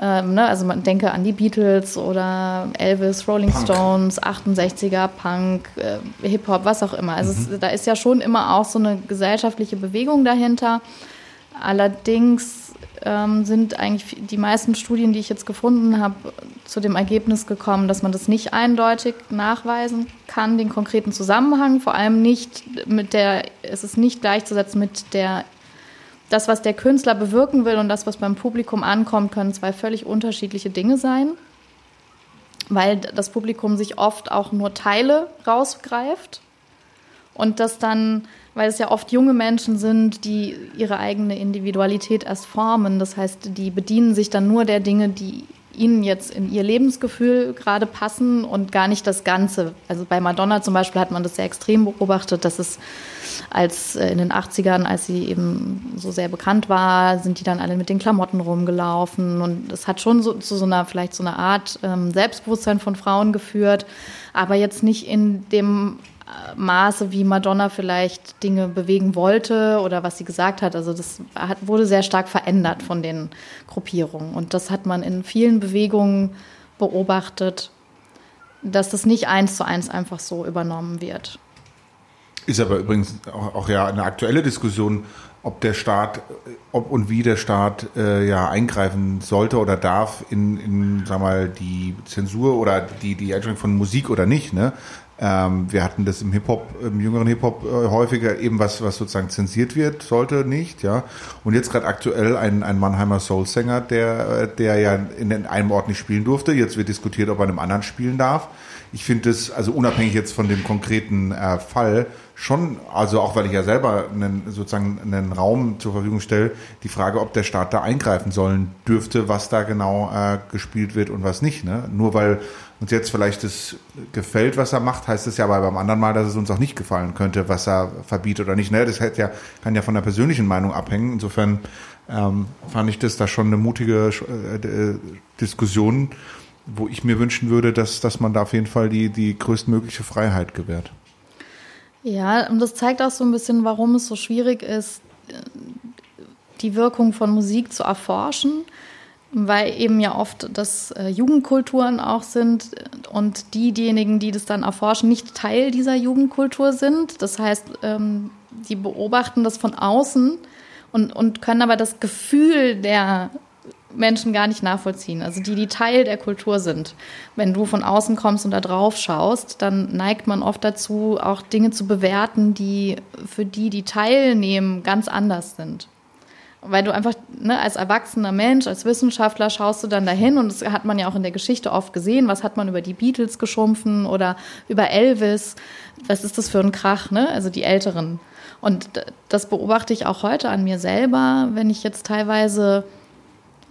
Ähm, ne, also man denke an die Beatles oder Elvis, Rolling Punk. Stones, 68er, Punk, äh, Hip-Hop, was auch immer. Also mhm. es, da ist ja schon immer auch so eine gesellschaftliche Bewegung dahinter. Allerdings ähm, sind eigentlich die meisten Studien, die ich jetzt gefunden habe, zu dem Ergebnis gekommen, dass man das nicht eindeutig nachweisen kann, den konkreten Zusammenhang. Vor allem nicht mit der, es ist nicht gleichzusetzen mit der, das, was der Künstler bewirken will und das, was beim Publikum ankommt, können zwei völlig unterschiedliche Dinge sein. Weil das Publikum sich oft auch nur Teile rausgreift und das dann weil es ja oft junge Menschen sind, die ihre eigene Individualität erst formen. Das heißt, die bedienen sich dann nur der Dinge, die ihnen jetzt in ihr Lebensgefühl gerade passen und gar nicht das Ganze. Also bei Madonna zum Beispiel hat man das sehr extrem beobachtet, dass es als äh, in den 80ern, als sie eben so sehr bekannt war, sind die dann alle mit den Klamotten rumgelaufen und es hat schon so, zu so einer, vielleicht so eine Art ähm, Selbstbewusstsein von Frauen geführt, aber jetzt nicht in dem Maße, wie Madonna vielleicht Dinge bewegen wollte oder was sie gesagt hat. Also das hat, wurde sehr stark verändert von den Gruppierungen. Und das hat man in vielen Bewegungen beobachtet, dass das nicht eins zu eins einfach so übernommen wird. Ist aber übrigens auch, auch ja eine aktuelle Diskussion, ob der Staat, ob und wie der Staat äh, ja eingreifen sollte oder darf in, in sag mal, die Zensur oder die, die Einschränkung von Musik oder nicht. Ne? Ähm, wir hatten das im Hip-Hop, im jüngeren Hip-Hop äh, häufiger, eben was, was sozusagen zensiert wird, sollte nicht, ja. Und jetzt gerade aktuell ein, ein Mannheimer Soul-Sänger, der, äh, der ja in einem Ort nicht spielen durfte. Jetzt wird diskutiert, ob er in einem anderen spielen darf. Ich finde das, also unabhängig jetzt von dem konkreten äh, Fall, schon, also auch weil ich ja selber einen, sozusagen einen Raum zur Verfügung stelle, die Frage, ob der Staat da eingreifen sollen dürfte, was da genau äh, gespielt wird und was nicht. Ne? Nur weil uns jetzt vielleicht das gefällt, was er macht, heißt es ja aber beim anderen Mal, dass es uns auch nicht gefallen könnte, was er verbietet oder nicht. Ne? Das hätte ja, kann ja von der persönlichen Meinung abhängen. Insofern ähm, fand ich das da schon eine mutige äh, Diskussion, wo ich mir wünschen würde, dass, dass man da auf jeden Fall die, die größtmögliche Freiheit gewährt. Ja, und das zeigt auch so ein bisschen, warum es so schwierig ist, die Wirkung von Musik zu erforschen, weil eben ja oft das äh, Jugendkulturen auch sind und die, diejenigen, die das dann erforschen, nicht Teil dieser Jugendkultur sind. Das heißt, ähm, die beobachten das von außen und, und können aber das Gefühl der Menschen gar nicht nachvollziehen. Also die, die Teil der Kultur sind. Wenn du von außen kommst und da drauf schaust, dann neigt man oft dazu, auch Dinge zu bewerten, die für die, die teilnehmen, ganz anders sind. Weil du einfach ne, als erwachsener Mensch, als Wissenschaftler schaust du dann dahin und das hat man ja auch in der Geschichte oft gesehen. Was hat man über die Beatles geschumpfen oder über Elvis? Was ist das für ein Krach, ne? Also die Älteren. Und das beobachte ich auch heute an mir selber, wenn ich jetzt teilweise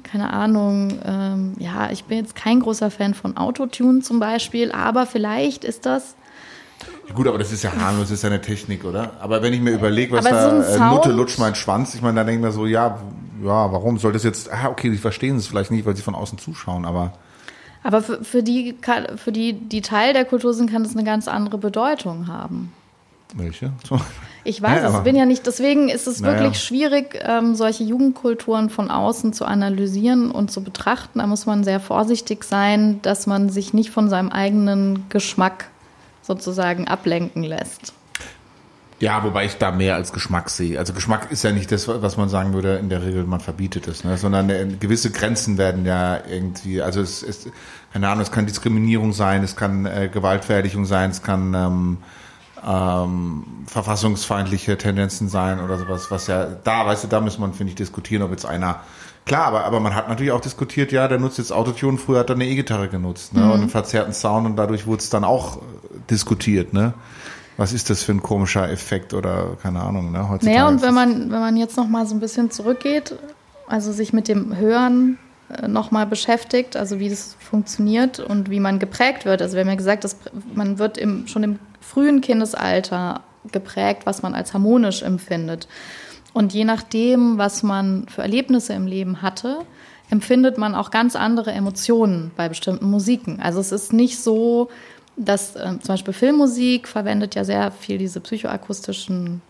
keine Ahnung, ähm, ja, ich bin jetzt kein großer Fan von Autotune zum Beispiel, aber vielleicht ist das. Gut, aber das ist ja harmlos, das ist ja eine Technik, oder? Aber wenn ich mir überlege, was da so äh, Nutte lutscht mein Schwanz, ich meine, da denke ich mir so, ja, ja, warum soll das jetzt, ah, okay, sie verstehen es vielleicht nicht, weil sie von außen zuschauen, aber. Aber für, für, die, für die, die Teil der Kultur sind, kann das eine ganz andere Bedeutung haben. Welche? <laughs> Ich weiß es, aber- bin ja nicht, deswegen ist es Naja. wirklich schwierig, ähm, solche Jugendkulturen von außen zu analysieren und zu betrachten. Da muss man sehr vorsichtig sein, dass man sich nicht von seinem eigenen Geschmack sozusagen ablenken lässt. Ja, wobei ich da mehr als Geschmack sehe. Also Geschmack ist ja nicht das, was man sagen würde, in der Regel, man verbietet es, ne? sondern äh, gewisse Grenzen werden ja irgendwie, also es ist, keine Ahnung, es kann Diskriminierung sein, es kann äh, Gewaltverherrlichung sein, es kann ähm, ähm, verfassungsfeindliche Tendenzen sein oder sowas, was ja, da, weißt du, da muss man, finde ich, diskutieren, ob jetzt einer, klar, aber, aber man hat natürlich auch diskutiert, ja, der nutzt jetzt Autotune, früher hat er eine E-Gitarre genutzt, ne, und einen verzerrten Sound und dadurch wurde es dann auch diskutiert, ne. Was ist das für ein komischer Effekt oder keine Ahnung, ne? Heutzutage Naja, und wenn man, wenn man jetzt noch mal so ein bisschen zurückgeht, also sich mit dem Hören äh, noch mal beschäftigt, also wie das funktioniert und wie man geprägt wird. Also wir haben ja gesagt, dass man wird im, schon im frühen Kindesalter geprägt, was man als harmonisch empfindet. Und je nachdem, was man für Erlebnisse im Leben hatte, empfindet man auch ganz andere Emotionen bei bestimmten Musiken. Also es ist nicht so, dass äh, zum Beispiel Filmmusik verwendet ja sehr viel diese psychoakustischen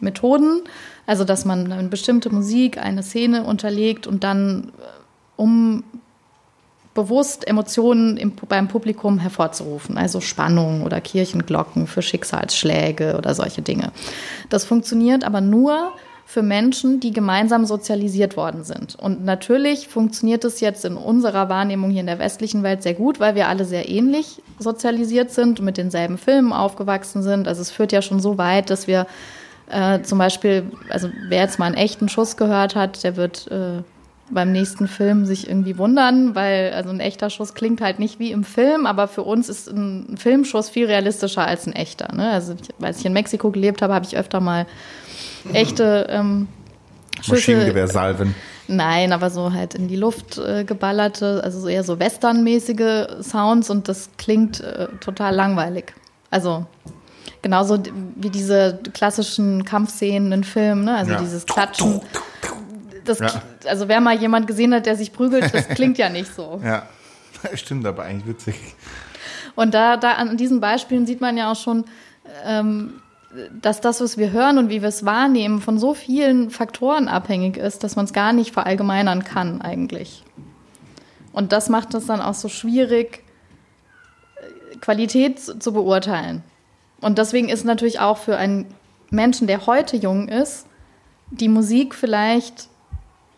Methoden, also dass man eine bestimmte Musik, eine Szene unterlegt und dann, äh, um bewusst Emotionen im, beim Publikum hervorzurufen, also Spannung oder Kirchenglocken für Schicksalsschläge oder solche Dinge. Das funktioniert aber nur für Menschen, die gemeinsam sozialisiert worden sind. Und natürlich funktioniert es jetzt in unserer Wahrnehmung hier in der westlichen Welt sehr gut, weil wir alle sehr ähnlich sozialisiert sind mit denselben Filmen aufgewachsen sind. Also es führt ja schon so weit, dass wir äh, zum Beispiel, also wer jetzt mal einen echten Schuss gehört hat, der wird äh, beim nächsten Film sich irgendwie wundern, weil also ein echter Schuss klingt halt nicht wie im Film, aber für uns ist ein Filmschuss viel realistischer als ein echter. Ne? Also ich, als ich in Mexiko gelebt habe, habe ich öfter mal echte ähm, Schüsse Maschinengewehrsalven. Nein, aber so halt in die Luft äh, geballerte, also so eher so westernmäßige Sounds und das klingt äh, total langweilig. Also genauso wie diese klassischen Kampfszenen in Filmen, ne? also Ja. dieses Klatschen. Das, Ja. Also wer mal jemand gesehen hat, der sich prügelt, das <laughs> klingt ja nicht so. Ja, <laughs> stimmt, aber eigentlich witzig. Und da, da an diesen Beispielen sieht man ja auch schon, ähm, dass das, was wir hören und wie wir es wahrnehmen, von so vielen Faktoren abhängig ist, dass man es gar nicht verallgemeinern kann eigentlich. Und das macht es dann auch so schwierig, äh, Qualität zu zu beurteilen. Und deswegen ist natürlich auch für einen Menschen, der heute jung ist, die Musik vielleicht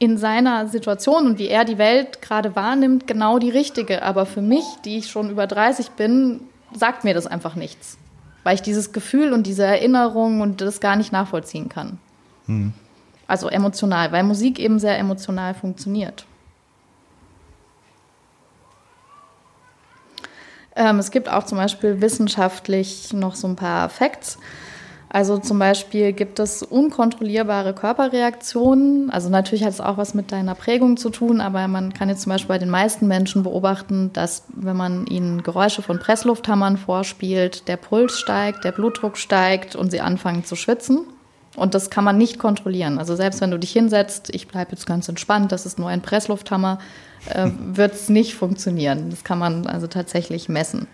in seiner Situation und wie er die Welt gerade wahrnimmt, genau die richtige. Aber für mich, die ich schon über 30 bin, sagt mir das einfach nichts. Weil ich dieses Gefühl und diese Erinnerung und das gar nicht nachvollziehen kann. Also emotional, weil Musik eben sehr emotional funktioniert. Ähm, es gibt auch zum Beispiel wissenschaftlich noch so ein paar Facts. Also zum Beispiel gibt es unkontrollierbare Körperreaktionen. Also natürlich hat es auch was mit deiner Prägung zu tun, aber man kann jetzt zum Beispiel bei den meisten Menschen beobachten, dass wenn man ihnen Geräusche von Presslufthammern vorspielt, der Puls steigt, der Blutdruck steigt und sie anfangen zu schwitzen. Und das kann man nicht kontrollieren. Also selbst wenn du dich hinsetzt, ich bleibe jetzt ganz entspannt, das ist nur ein Presslufthammer, äh, <laughs> wird es nicht funktionieren. Das kann man also tatsächlich messen.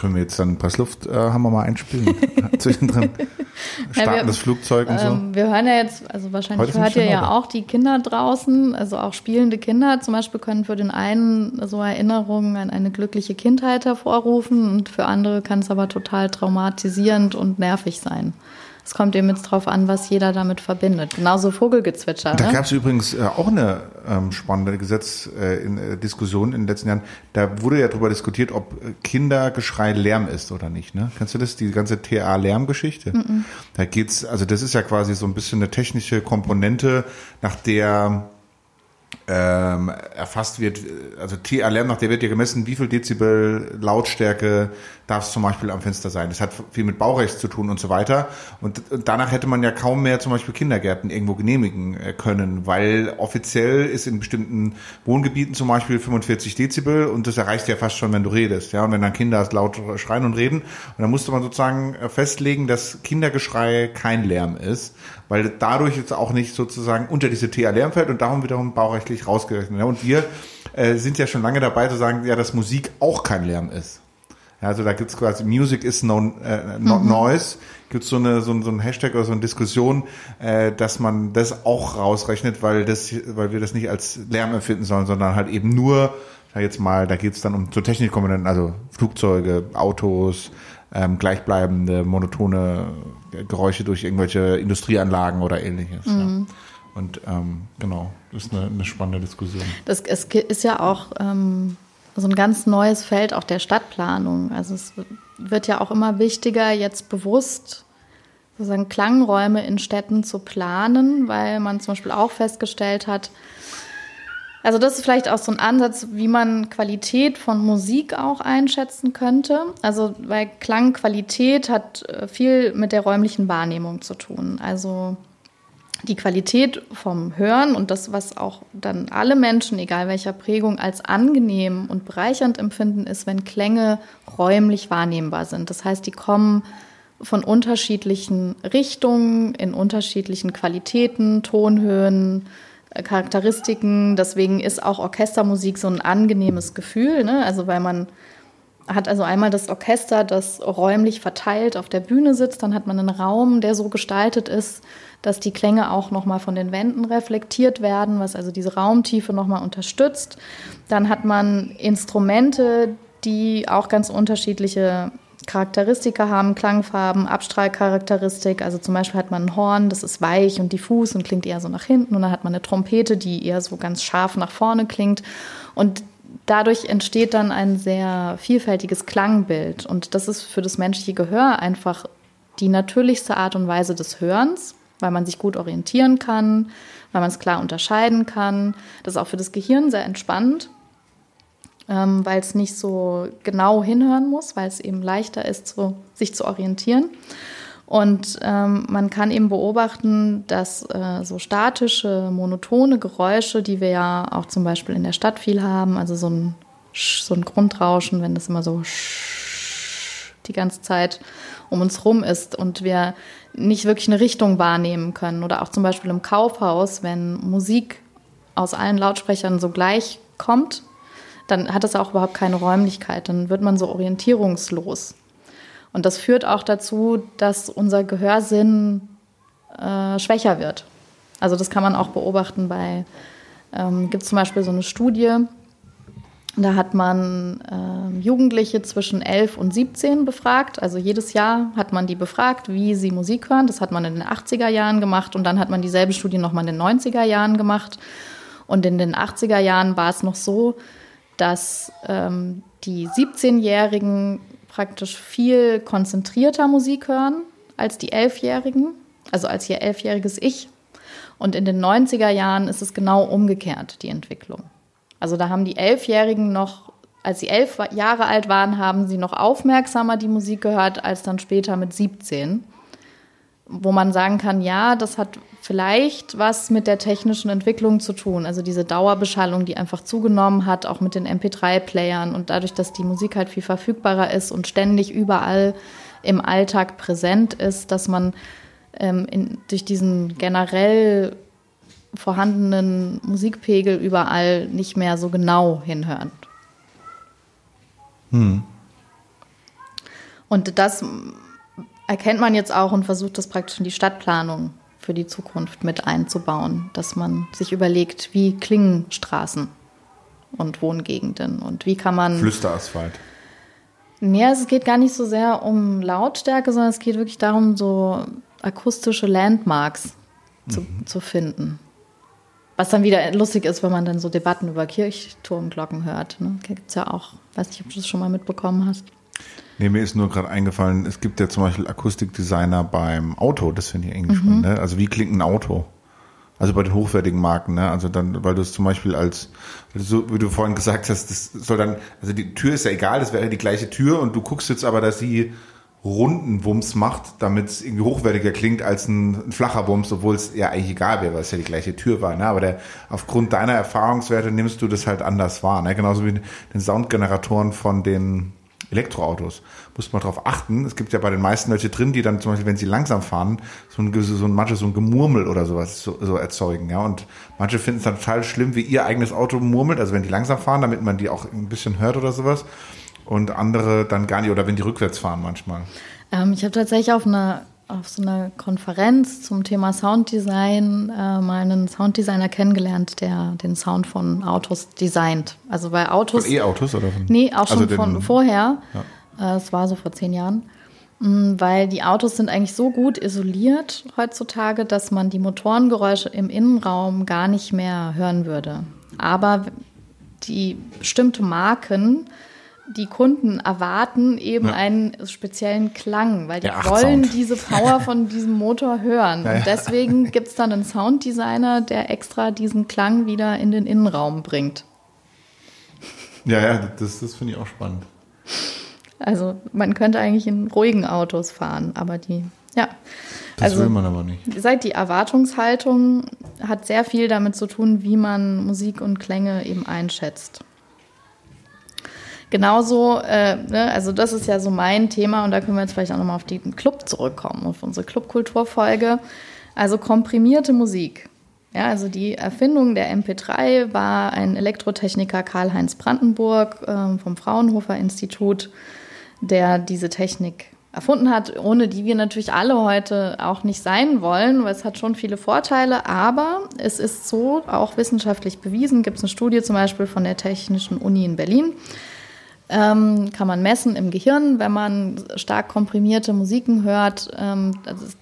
Können wir jetzt dann Presslufthammer mal einspielen? <laughs> Zwischendrin. Startendes Flugzeug und so. Ähm, wir hören ja jetzt, also wahrscheinlich hört ihr ja auch die Kinder draußen, also auch spielende Kinder zum Beispiel können für den einen so Erinnerungen an eine glückliche Kindheit hervorrufen und für andere kann es aber total traumatisierend und nervig sein. Es kommt eben jetzt drauf an, was jeder damit verbindet. Genauso Vogelgezwitscher. Da Ne? gab es übrigens äh, auch eine ähm, spannende Gesetzdiskussion äh, in, äh, in den letzten Jahren. Da wurde ja darüber diskutiert, ob äh, Kindergeschrei Lärm ist oder nicht. Ne? Kennst du das, die ganze TA-Lärmgeschichte? Da geht's, also das ist ja quasi so ein bisschen eine technische Komponente, nach der ähm, erfasst wird, also TA-Lärm, nach der wird ja gemessen, wie viel Dezibel Lautstärke darf es zum Beispiel am Fenster sein. Das hat viel mit Baurecht zu tun und so weiter. Und, und danach hätte man ja kaum mehr zum Beispiel Kindergärten irgendwo genehmigen äh, können, weil offiziell ist in bestimmten Wohngebieten zum Beispiel 45 Dezibel und das erreicht ja fast schon, wenn du redest. Ja, und wenn dann Kinder laut schreien und reden, und dann musste man sozusagen äh, festlegen, dass Kindergeschrei kein Lärm ist, weil dadurch jetzt auch nicht sozusagen unter diese TA-Lärm fällt und darum wiederum baurechtlich rausgerechnet. Ja, und wir äh, sind ja schon lange dabei zu sagen, ja, dass Musik auch kein Lärm ist. Ja, also da gibt's quasi Music is no, äh, not mhm. noise. Gibt's so eine so, so ein Hashtag oder so eine Diskussion, äh, dass man das auch rausrechnet, weil das, weil wir das nicht als Lärm empfinden sollen, sondern halt eben nur, da jetzt mal, da geht's dann um so Technikkomponenten, also Flugzeuge, Autos, ähm, gleichbleibende monotone Geräusche durch irgendwelche Industrieanlagen oder ähnliches. Mhm. Ja. Und ähm, genau, das ist eine, eine spannende Diskussion. Das es ist ja auch ähm, so ein ganz neues Feld auch der Stadtplanung. Also es wird ja auch immer wichtiger, jetzt bewusst sozusagen Klangräume in Städten zu planen, weil man zum Beispiel auch festgestellt hat, also das ist vielleicht auch so ein Ansatz, wie man Qualität von Musik auch einschätzen könnte. Also weil Klangqualität hat äh, viel mit der räumlichen Wahrnehmung zu tun. Also die Qualität vom Hören und das, was auch dann alle Menschen, egal welcher Prägung, als angenehm und bereichernd empfinden, ist, wenn Klänge räumlich wahrnehmbar sind. Das heißt, die kommen von unterschiedlichen Richtungen, in unterschiedlichen Qualitäten, Tonhöhen, äh, Charakteristiken. Deswegen ist auch Orchestermusik so ein angenehmes Gefühl, ne? also weil man hat also einmal das Orchester, das räumlich verteilt auf der Bühne sitzt, dann hat man einen Raum, der so gestaltet ist, dass die Klänge auch nochmal von den Wänden reflektiert werden, was also diese Raumtiefe nochmal unterstützt. Dann hat man Instrumente, die auch ganz unterschiedliche Charakteristika haben, Klangfarben, Abstrahlcharakteristik. Also zum Beispiel hat man ein Horn, das ist weich und diffus und klingt eher so nach hinten. Und dann hat man eine Trompete, die eher so ganz scharf nach vorne klingt. Und dadurch entsteht dann ein sehr vielfältiges Klangbild. Und das ist für das menschliche Gehör einfach die natürlichste Art und Weise des Hörens, weil man sich gut orientieren kann, weil man es klar unterscheiden kann. Das ist auch für das Gehirn sehr entspannend, ähm, weil es nicht so genau hinhören muss, weil es eben leichter ist, so, sich zu orientieren. Und ähm, man kann eben beobachten, dass äh, so statische, monotone Geräusche, die wir ja auch zum Beispiel in der Stadt viel haben, also so ein, so ein Grundrauschen, wenn das immer so die ganze Zeit um uns rum ist und wir nicht wirklich eine Richtung wahrnehmen können. Oder auch zum Beispiel im Kaufhaus, wenn Musik aus allen Lautsprechern so gleich kommt, dann hat es auch überhaupt keine Räumlichkeit. Dann wird man so orientierungslos. Und das führt auch dazu, dass unser Gehörsinn äh, schwächer wird. Also das kann man auch beobachten bei, ähm, gibt es zum Beispiel so eine Studie, da hat man äh, Jugendliche zwischen 11 und 17 befragt. Also jedes Jahr hat man die befragt, wie sie Musik hören. Das hat man in den 80er Jahren gemacht und dann hat man dieselbe Studie nochmal in den 90er Jahren gemacht. Und in den 80er Jahren war es noch so, dass ähm, die 17-Jährigen praktisch viel konzentrierter Musik hören als die Elfjährigen, also als ihr elfjähriges Ich. Und in den 90er Jahren ist es genau umgekehrt, die Entwicklung. Also da haben die Elfjährigen noch, als sie elf Jahre alt waren, haben sie noch aufmerksamer die Musik gehört als dann später mit 17 wo man sagen kann, ja, das hat vielleicht was mit der technischen Entwicklung zu tun. Also diese Dauerbeschallung, die einfach zugenommen hat, auch mit den MP3-Playern und dadurch, dass die Musik halt viel verfügbarer ist und ständig überall im Alltag präsent ist, dass man ähm, in, durch diesen generell vorhandenen Musikpegel überall nicht mehr so genau hinhört. Hm. Und das erkennt man jetzt auch und versucht das praktisch in die Stadtplanung für die Zukunft mit einzubauen, dass man sich überlegt, wie klingen Straßen und Wohngegenden und wie kann man. Flüsterasphalt. Nee, es geht gar nicht so sehr um Lautstärke, sondern es geht wirklich darum, so akustische Landmarks zu, mhm. zu finden. Was dann wieder lustig ist, wenn man dann so Debatten über Kirchturmglocken hört. Ne? Gibt es ja auch. Weiß nicht, ob du das schon mal mitbekommen hast. Nee, mir ist nur gerade eingefallen, es gibt ja zum Beispiel Akustikdesigner beim Auto, das finde ich eigentlich mhm. spannend. Ne? Also wie klingt ein Auto? Also bei den hochwertigen Marken, ne? Also dann, weil du es zum Beispiel als, so wie du vorhin gesagt hast, das soll dann, also die Tür ist ja egal, das wäre die gleiche Tür und du guckst jetzt aber, dass sie runden Wumms macht, damit es irgendwie hochwertiger klingt als ein, ein flacher Wumms, obwohl es ja eigentlich egal wäre, weil es ja die gleiche Tür war. Ne? Aber der, aufgrund deiner Erfahrungswerte nimmst du das halt anders wahr. Ne? Genauso wie den Soundgeneratoren von den Elektroautos. Muss man darauf achten. Es gibt ja bei den meisten welche drin, die dann zum Beispiel, wenn sie langsam fahren, so ein, so ein manche so ein Gemurmel oder sowas so, so erzeugen. Ja, und manche finden es dann total schlimm, wie ihr eigenes Auto murmelt, also wenn die langsam fahren, damit man die auch ein bisschen hört oder sowas. und andere dann gar nicht oder wenn die rückwärts fahren manchmal. Ähm, ich habe tatsächlich auf einer auf so einer Konferenz zum Thema Sounddesign äh, mal einen Sounddesigner kennengelernt, der den Sound von Autos designt. Also bei Autos. Von E-Autos oder von? Nee, auch schon also von den, vorher. Ja. Äh, es war so vor zehn Jahren. Mm, weil die Autos sind eigentlich so gut isoliert heutzutage, dass man die Motorengeräusche im Innenraum gar nicht mehr hören würde. Aber die bestimmte Marken die Kunden erwarten eben ja. einen speziellen Klang, weil die wollen Sound. diese <laughs> Power von diesem Motor hören. Ja, ja. Und deswegen <laughs> gibt es dann einen Sounddesigner, der extra diesen Klang wieder in den Innenraum bringt. Ja, ja, das, das finde ich auch spannend. Also man könnte eigentlich in ruhigen Autos fahren, aber die, ja. Das also, will man aber nicht. Seit die Erwartungshaltung hat sehr viel damit zu tun, wie man Musik und Klänge eben einschätzt. Genauso, äh, ne, also das ist ja so mein Thema und da können wir jetzt vielleicht auch nochmal auf den Club zurückkommen, auf unsere Clubkulturfolge. Also komprimierte Musik. Ja, also die Erfindung der MP3 war ein Elektrotechniker Karl-Heinz Brandenburg äh, vom Fraunhofer Institut, der diese Technik erfunden hat, ohne die wir natürlich alle heute auch nicht sein wollen, weil es hat schon viele Vorteile, aber es ist so auch wissenschaftlich bewiesen, gibt es eine Studie zum Beispiel von der Technischen Uni in Berlin, ähm, kann man messen im Gehirn, wenn man stark komprimierte Musiken hört. Ähm,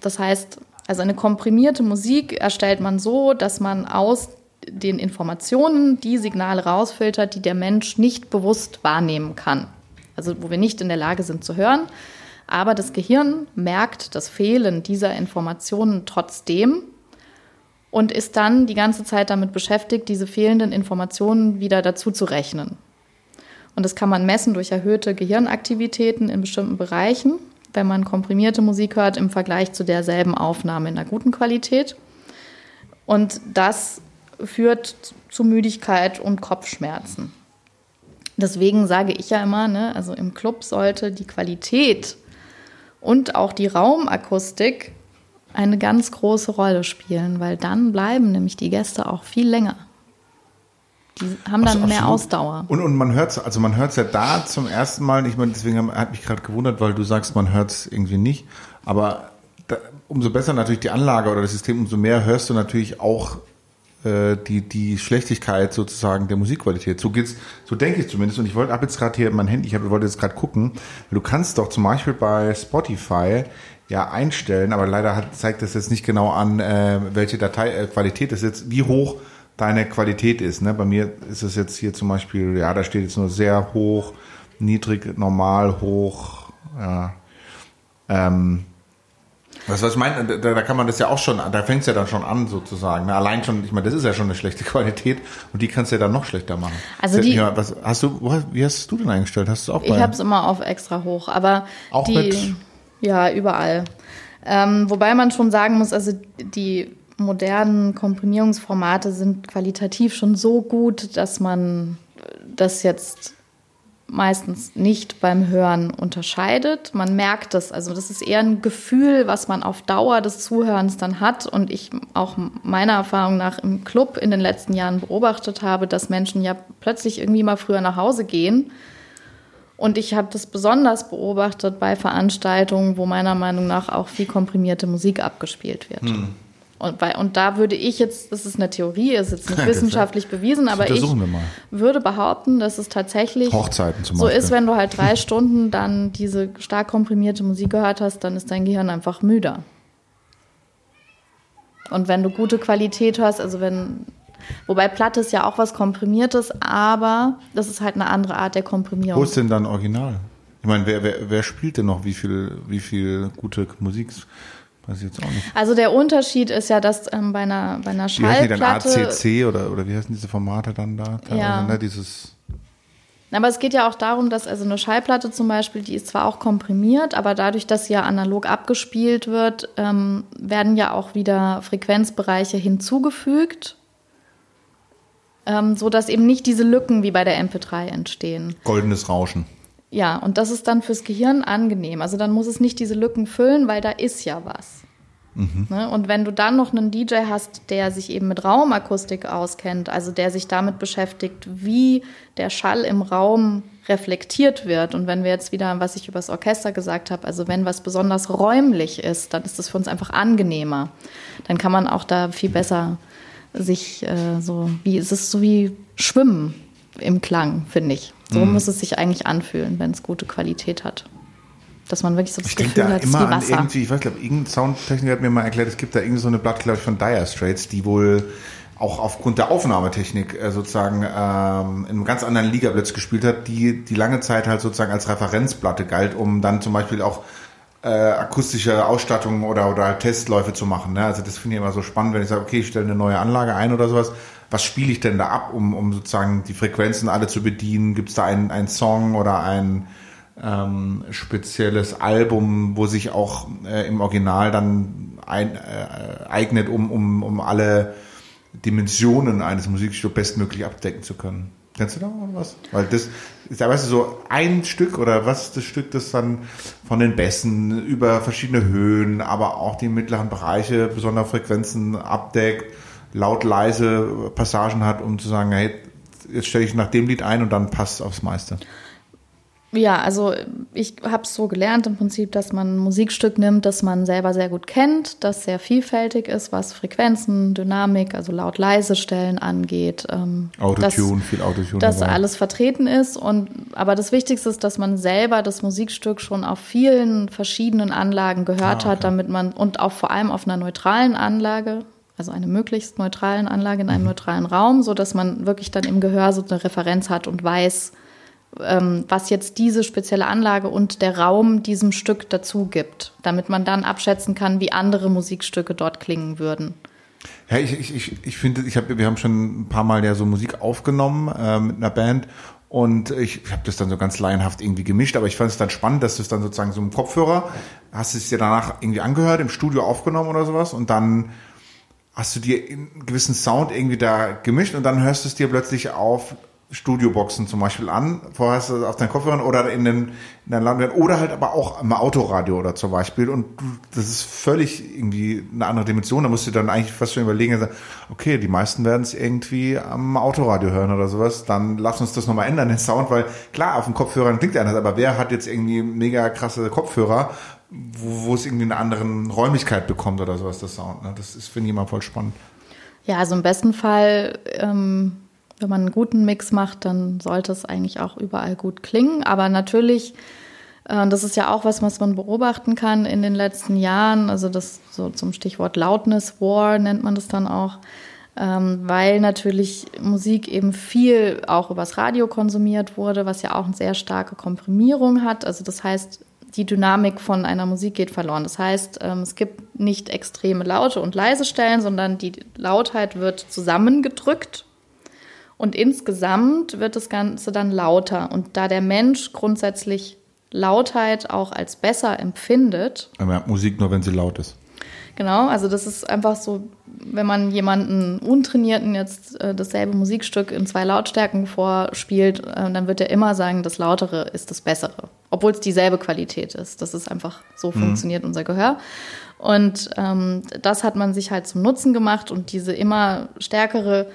das heißt, also eine komprimierte Musik erstellt man so, dass man aus den Informationen die Signale rausfiltert, die der Mensch nicht bewusst wahrnehmen kann. Also wo wir nicht in der Lage sind zu hören. Aber das Gehirn merkt das Fehlen dieser Informationen trotzdem und ist dann die ganze Zeit damit beschäftigt, diese fehlenden Informationen wieder dazu zu rechnen. Und das kann man messen durch erhöhte Gehirnaktivitäten in bestimmten Bereichen, wenn man komprimierte Musik hört im Vergleich zu derselben Aufnahme in einer guten Qualität. Und das führt zu Müdigkeit und Kopfschmerzen. Deswegen sage ich ja immer, ne, also im Club sollte die Qualität und auch die Raumakustik eine ganz große Rolle spielen, weil dann bleiben nämlich die Gäste auch viel länger. Die haben dann mehr Ausdauer. Und, und man hört es, also man hört es ja da zum ersten Mal, ich meine, deswegen hat mich gerade gewundert, weil du sagst, man hört es irgendwie nicht. Aber da, umso besser natürlich die Anlage oder das System, umso mehr hörst du natürlich auch äh, die, die Schlechtigkeit sozusagen der Musikqualität. So geht's, so denke ich zumindest. Und ich wollte ab jetzt gerade hier mein Handy, ich hab, wollte jetzt gerade gucken, du kannst doch zum Beispiel bei Spotify ja einstellen, aber leider hat, zeigt das jetzt nicht genau an, äh, welche Dateiqualität äh, ist jetzt, wie hoch deine Qualität ist. Ne? Bei mir ist es jetzt hier zum Beispiel, ja, da steht jetzt nur sehr hoch, niedrig, normal, hoch. Ja. Ähm, was, was ich meine, da, da kann man das ja auch schon, da fängt es ja dann schon an sozusagen. Ne? Allein schon, ich meine, das ist ja schon eine schlechte <laughs> Qualität und die kannst du ja dann noch schlechter machen. Also die, ja, was, hast du, wie hast du denn eingestellt? Hast du auch bei? Ich habe es immer auf extra hoch, aber auch die, mit? ja überall. Ähm, wobei man schon sagen muss, also die modernen Komprimierungsformate sind qualitativ schon so gut, dass man das jetzt meistens nicht beim Hören unterscheidet. Man merkt das, also das ist eher ein Gefühl, was man auf Dauer des Zuhörens dann hat und ich auch meiner Erfahrung nach im Club in den letzten Jahren beobachtet habe, dass Menschen ja plötzlich irgendwie mal früher nach Hause gehen. Und ich habe das besonders beobachtet bei Veranstaltungen, wo meiner Meinung nach auch viel komprimierte Musik abgespielt wird. Hm. Und, bei, und da würde ich jetzt, das ist eine Theorie, ist jetzt nicht <laughs> wissenschaftlich bewiesen, aber ich würde behaupten, dass es tatsächlich Hochzeiten zum so ist, wenn du halt drei <laughs> Stunden dann diese stark komprimierte Musik gehört hast, dann ist dein Gehirn einfach müder. Und wenn du gute Qualität hörst, also wenn, wobei Platte ist ja auch was Komprimiertes, aber das ist halt eine andere Art der Komprimierung. Wo ist denn dann Original? Ich meine, wer, wer, wer spielt denn noch wie viel, wie viel gute Musik? Weiß ich jetzt auch nicht. Also der Unterschied ist ja, dass ähm, bei einer, bei einer Schallplatte... Wie heißen die dann ACC oder, oder wie heißen diese Formate dann da? Ja. Ne, dieses... Aber es geht ja auch darum, dass also eine Schallplatte zum Beispiel, die ist zwar auch komprimiert, aber dadurch, dass sie ja analog abgespielt wird, ähm, werden ja auch wieder Frequenzbereiche hinzugefügt, ähm, so dass eben nicht diese Lücken wie bei der MP3 entstehen. Goldenes Rauschen. Ja, und das ist dann fürs Gehirn angenehm. Also dann muss es nicht diese Lücken füllen, weil da ist ja was. Mhm. Ne? Und wenn du dann noch einen DJ hast, der sich eben mit Raumakustik auskennt, also der sich damit beschäftigt, wie der Schall im Raum reflektiert wird. Und wenn wir jetzt wieder, was ich über das Orchester gesagt habe, also wenn was besonders räumlich ist, dann ist es für uns einfach angenehmer. Dann kann man auch da viel besser sich äh, so, wie es ist so wie Schwimmen im Klang, finde ich. So mhm. muss es sich eigentlich anfühlen, wenn es gute Qualität hat. Dass man wirklich so das ich Gefühl da hat, immer wie an Wasser. irgendwie, ich weiß, glaube, irgendein Soundtechniker hat mir mal erklärt, es gibt da irgendwie so eine Blatt, glaube ich, von Dire Straits, die wohl auch aufgrund der Aufnahmetechnik äh, sozusagen ähm, in einem ganz anderen Liga plötzlich gespielt hat, die die lange Zeit halt sozusagen als Referenzplatte galt, um dann zum Beispiel auch äh, akustische Ausstattung oder, oder Testläufe zu machen. Ne? Also das finde ich immer so spannend, wenn ich sage, okay, ich stelle eine neue Anlage ein oder sowas. Was spiele ich denn da ab, um, um sozusagen die Frequenzen alle zu bedienen? Gibt es da einen, einen Song oder ein ähm, spezielles Album, wo sich auch äh, im Original dann ein, äh, eignet, um, um, um alle Dimensionen eines Musikstücks bestmöglich abdecken zu können. Kennst du da was? Weil das ist ja, weißt du, so ein Stück oder was ist das Stück, das dann von den Bässen über verschiedene Höhen, aber auch die mittleren Bereiche besondere Frequenzen abdeckt, laut leise Passagen hat, um zu sagen, hey, jetzt stelle ich nach dem Lied ein und dann passt aufs meiste. Ja, also ich habe es so gelernt im Prinzip, dass man ein Musikstück nimmt, das man selber sehr gut kennt, das sehr vielfältig ist, was Frequenzen, Dynamik, also laut-leise Stellen angeht. Ähm, Autotune, viel Autotune. Dass dabei. alles vertreten ist. Und, aber das Wichtigste ist, dass man selber das Musikstück schon auf vielen verschiedenen Anlagen gehört ah, okay. hat, damit man und auch vor allem auf einer neutralen Anlage, also einer möglichst neutralen Anlage in einem mhm. neutralen Raum, so dass man wirklich dann im Gehör so eine Referenz hat und weiß, ähm, was jetzt diese spezielle Anlage und der Raum diesem Stück dazu gibt, damit man dann abschätzen kann, wie andere Musikstücke dort klingen würden. Ja, ich, ich, ich, ich finde, ich hab, wir haben schon ein paar Mal ja so Musik aufgenommen äh, mit einer Band und ich, ich habe das dann so ganz laienhaft irgendwie gemischt, aber ich fand es dann spannend, dass du es dann sozusagen so im Kopfhörer, hast du es dir danach irgendwie angehört, im Studio aufgenommen oder sowas und dann hast du dir einen gewissen Sound irgendwie da gemischt und dann hörst du es dir plötzlich auf Studioboxen zum Beispiel an, vorher hast du auf deinen Kopfhörern oder in den, in den Land oder halt aber auch im Autoradio oder zum Beispiel. Und das ist völlig irgendwie eine andere Dimension, da musst du dann eigentlich fast schon überlegen, okay, die meisten werden es irgendwie am Autoradio hören oder sowas, dann lass uns das nochmal ändern, den Sound, weil klar, auf dem Kopfhörern klingt der anders, aber wer hat jetzt irgendwie mega krasse Kopfhörer, wo, wo es irgendwie eine andere Räumlichkeit bekommt oder sowas, das Sound, ne? das ist, finde ich immer voll spannend. Ja, also im besten Fall ähm wenn man einen guten Mix macht, dann sollte es eigentlich auch überall gut klingen. Aber natürlich, äh, das ist ja auch was, was man beobachten kann in den letzten Jahren. Also das so zum Stichwort Loudness War nennt man das dann auch. Ähm, weil natürlich Musik eben viel auch übers Radio konsumiert wurde, was ja auch eine sehr starke Komprimierung hat. Also das heißt, die Dynamik von einer Musik geht verloren. Das heißt, ähm, es gibt nicht extreme laute und leise Stellen, sondern die Lautheit wird zusammengedrückt und insgesamt wird das Ganze dann lauter. Und da der Mensch grundsätzlich Lautheit auch als besser empfindet. Aber Musik nur, wenn sie laut ist. Genau, also das ist einfach so, wenn man jemanden Untrainierten jetzt äh, dasselbe Musikstück in zwei Lautstärken vorspielt, äh, dann wird er immer sagen, das Lautere ist das Bessere. Obwohl es dieselbe Qualität ist. Das ist einfach, so mhm. funktioniert unser Gehör. Und ähm, das hat man sich halt zum Nutzen gemacht und diese immer stärkere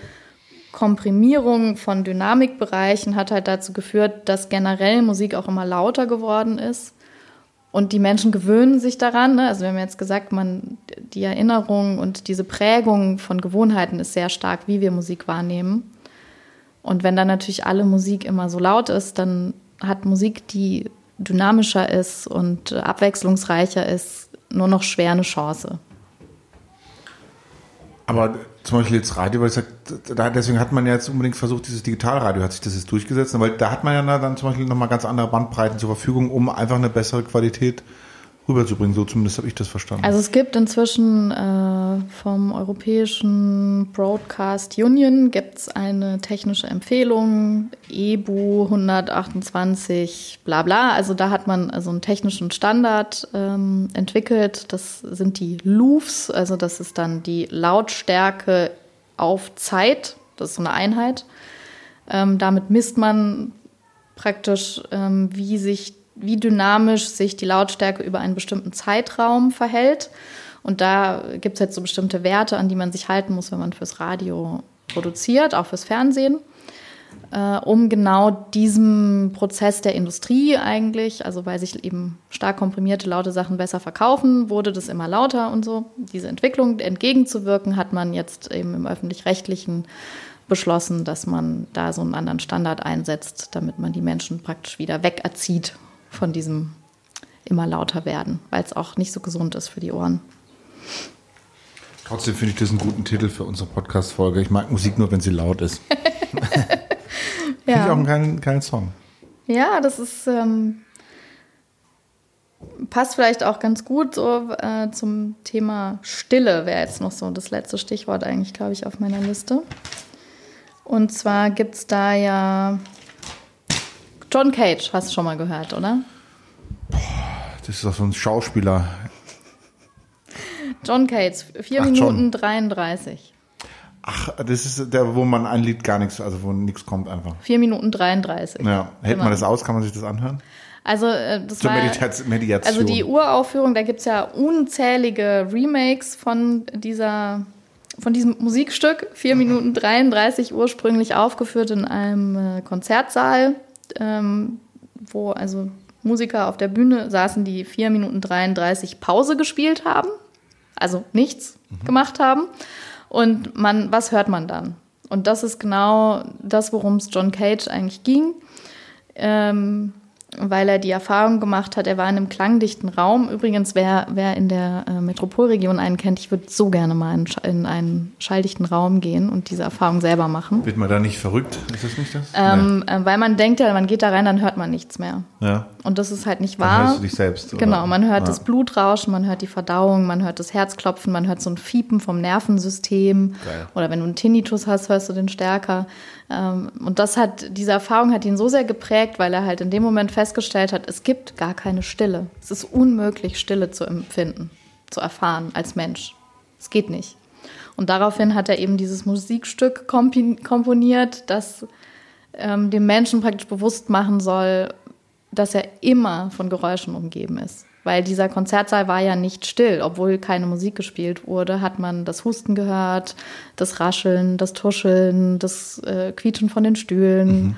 Komprimierung von Dynamikbereichen hat halt dazu geführt, dass generell Musik auch immer lauter geworden ist. Und die Menschen gewöhnen sich daran. Ne? Also wir haben jetzt gesagt, man, die Erinnerung und diese Prägung von Gewohnheiten ist sehr stark, wie wir Musik wahrnehmen. Und wenn dann natürlich alle Musik immer so laut ist, dann hat Musik, die dynamischer ist und abwechslungsreicher ist, nur noch schwer eine Chance. Aber zum Beispiel jetzt Radio, weil ich sag, da, deswegen hat man ja jetzt unbedingt versucht, dieses Digitalradio hat sich das jetzt durchgesetzt, weil da hat man ja dann zum Beispiel nochmal ganz andere Bandbreiten zur Verfügung, um einfach eine bessere Qualität rüberzubringen. So zumindest habe ich das verstanden. Also es gibt inzwischen äh, vom Europäischen Broadcast Union gibt's eine technische Empfehlung, EBU 128, bla bla. Also da hat man also einen technischen Standard ähm, entwickelt. Das sind die Louvs, also das ist dann die Lautstärke auf Zeit. Das ist so eine Einheit. Ähm, damit misst man praktisch, ähm, wie sich wie dynamisch sich die Lautstärke über einen bestimmten Zeitraum verhält. Und da gibt es jetzt so bestimmte Werte, an die man sich halten muss, wenn man fürs Radio produziert, auch fürs Fernsehen. äh, um genau diesem Prozess der Industrie eigentlich, also weil sich eben stark komprimierte laute Sachen besser verkaufen, wurde das immer lauter und so. Diese Entwicklung entgegenzuwirken, hat man jetzt eben im öffentlich-rechtlichen beschlossen, dass man da so einen anderen Standard einsetzt, damit man die Menschen praktisch wieder wegerzieht von diesem immer lauter werden, weil es auch nicht so gesund ist für die Ohren. Trotzdem finde ich das einen guten Titel für unsere Podcast-Folge. Ich mag Musik nur, wenn sie laut ist. <laughs> Finde ich auch einen geilen, geilen Song. Ja, das ist ähm, passt vielleicht auch ganz gut so äh, zum Thema Stille, wäre jetzt noch so das letzte Stichwort eigentlich, glaube ich, auf meiner Liste. Und zwar gibt es da ja John Cage, hast du schon mal gehört, oder? Das ist doch so ein Schauspieler. John Cage, 4 Ach, Minuten John. 33. Ach, das ist der, wo man ein Lied gar nichts, also wo nichts kommt einfach. 4 Minuten 33. Ja, hält man das aus, kann man sich das anhören? Also, äh, das Zur war. Medita- Mediation. Also die Uraufführung, da gibt es ja unzählige Remakes von dieser von diesem Musikstück, 4 Minuten 33, ursprünglich aufgeführt in einem äh, Konzertsaal, ähm, wo also Musiker auf der Bühne saßen, die 4 Minuten 33 Pause gespielt haben, also nichts gemacht haben. Und man, was hört man dann? Und das ist genau das, worum es John Cage eigentlich ging ähm, weil er die Erfahrung gemacht hat, er war in einem klangdichten Raum. Übrigens, wer, wer in der äh, Metropolregion einen kennt, ich würde so gerne mal in, in einen schalldichten Raum gehen und diese Erfahrung selber machen. Wird man da nicht verrückt? Ist das nicht das? Ähm, äh, weil man denkt ja, man geht da rein, dann hört man nichts mehr. nee. Ja. Und das ist halt nicht Dann wahr. hörst du dich selbst. oder? Genau, man hört ja. das Blutrauschen, man hört die Verdauung, man hört das Herzklopfen, man hört so ein Fiepen vom Nervensystem. Geil. Oder wenn du einen Tinnitus hast, hörst du den stärker. Ähm, Und das hat, diese Erfahrung hat ihn so sehr geprägt, weil er halt in dem Moment festgestellt hat, es gibt gar keine Stille. Es ist unmöglich, Stille zu empfinden, zu erfahren als Mensch. Es geht nicht. Und daraufhin hat er eben dieses Musikstück komponiert, das ähm, dem Menschen praktisch bewusst machen soll, dass er immer von Geräuschen umgeben ist. Weil dieser Konzertsaal war ja nicht still, obwohl keine Musik gespielt wurde, hat man das Husten gehört, das Rascheln, das Tuscheln, das äh, Quietschen von den Stühlen.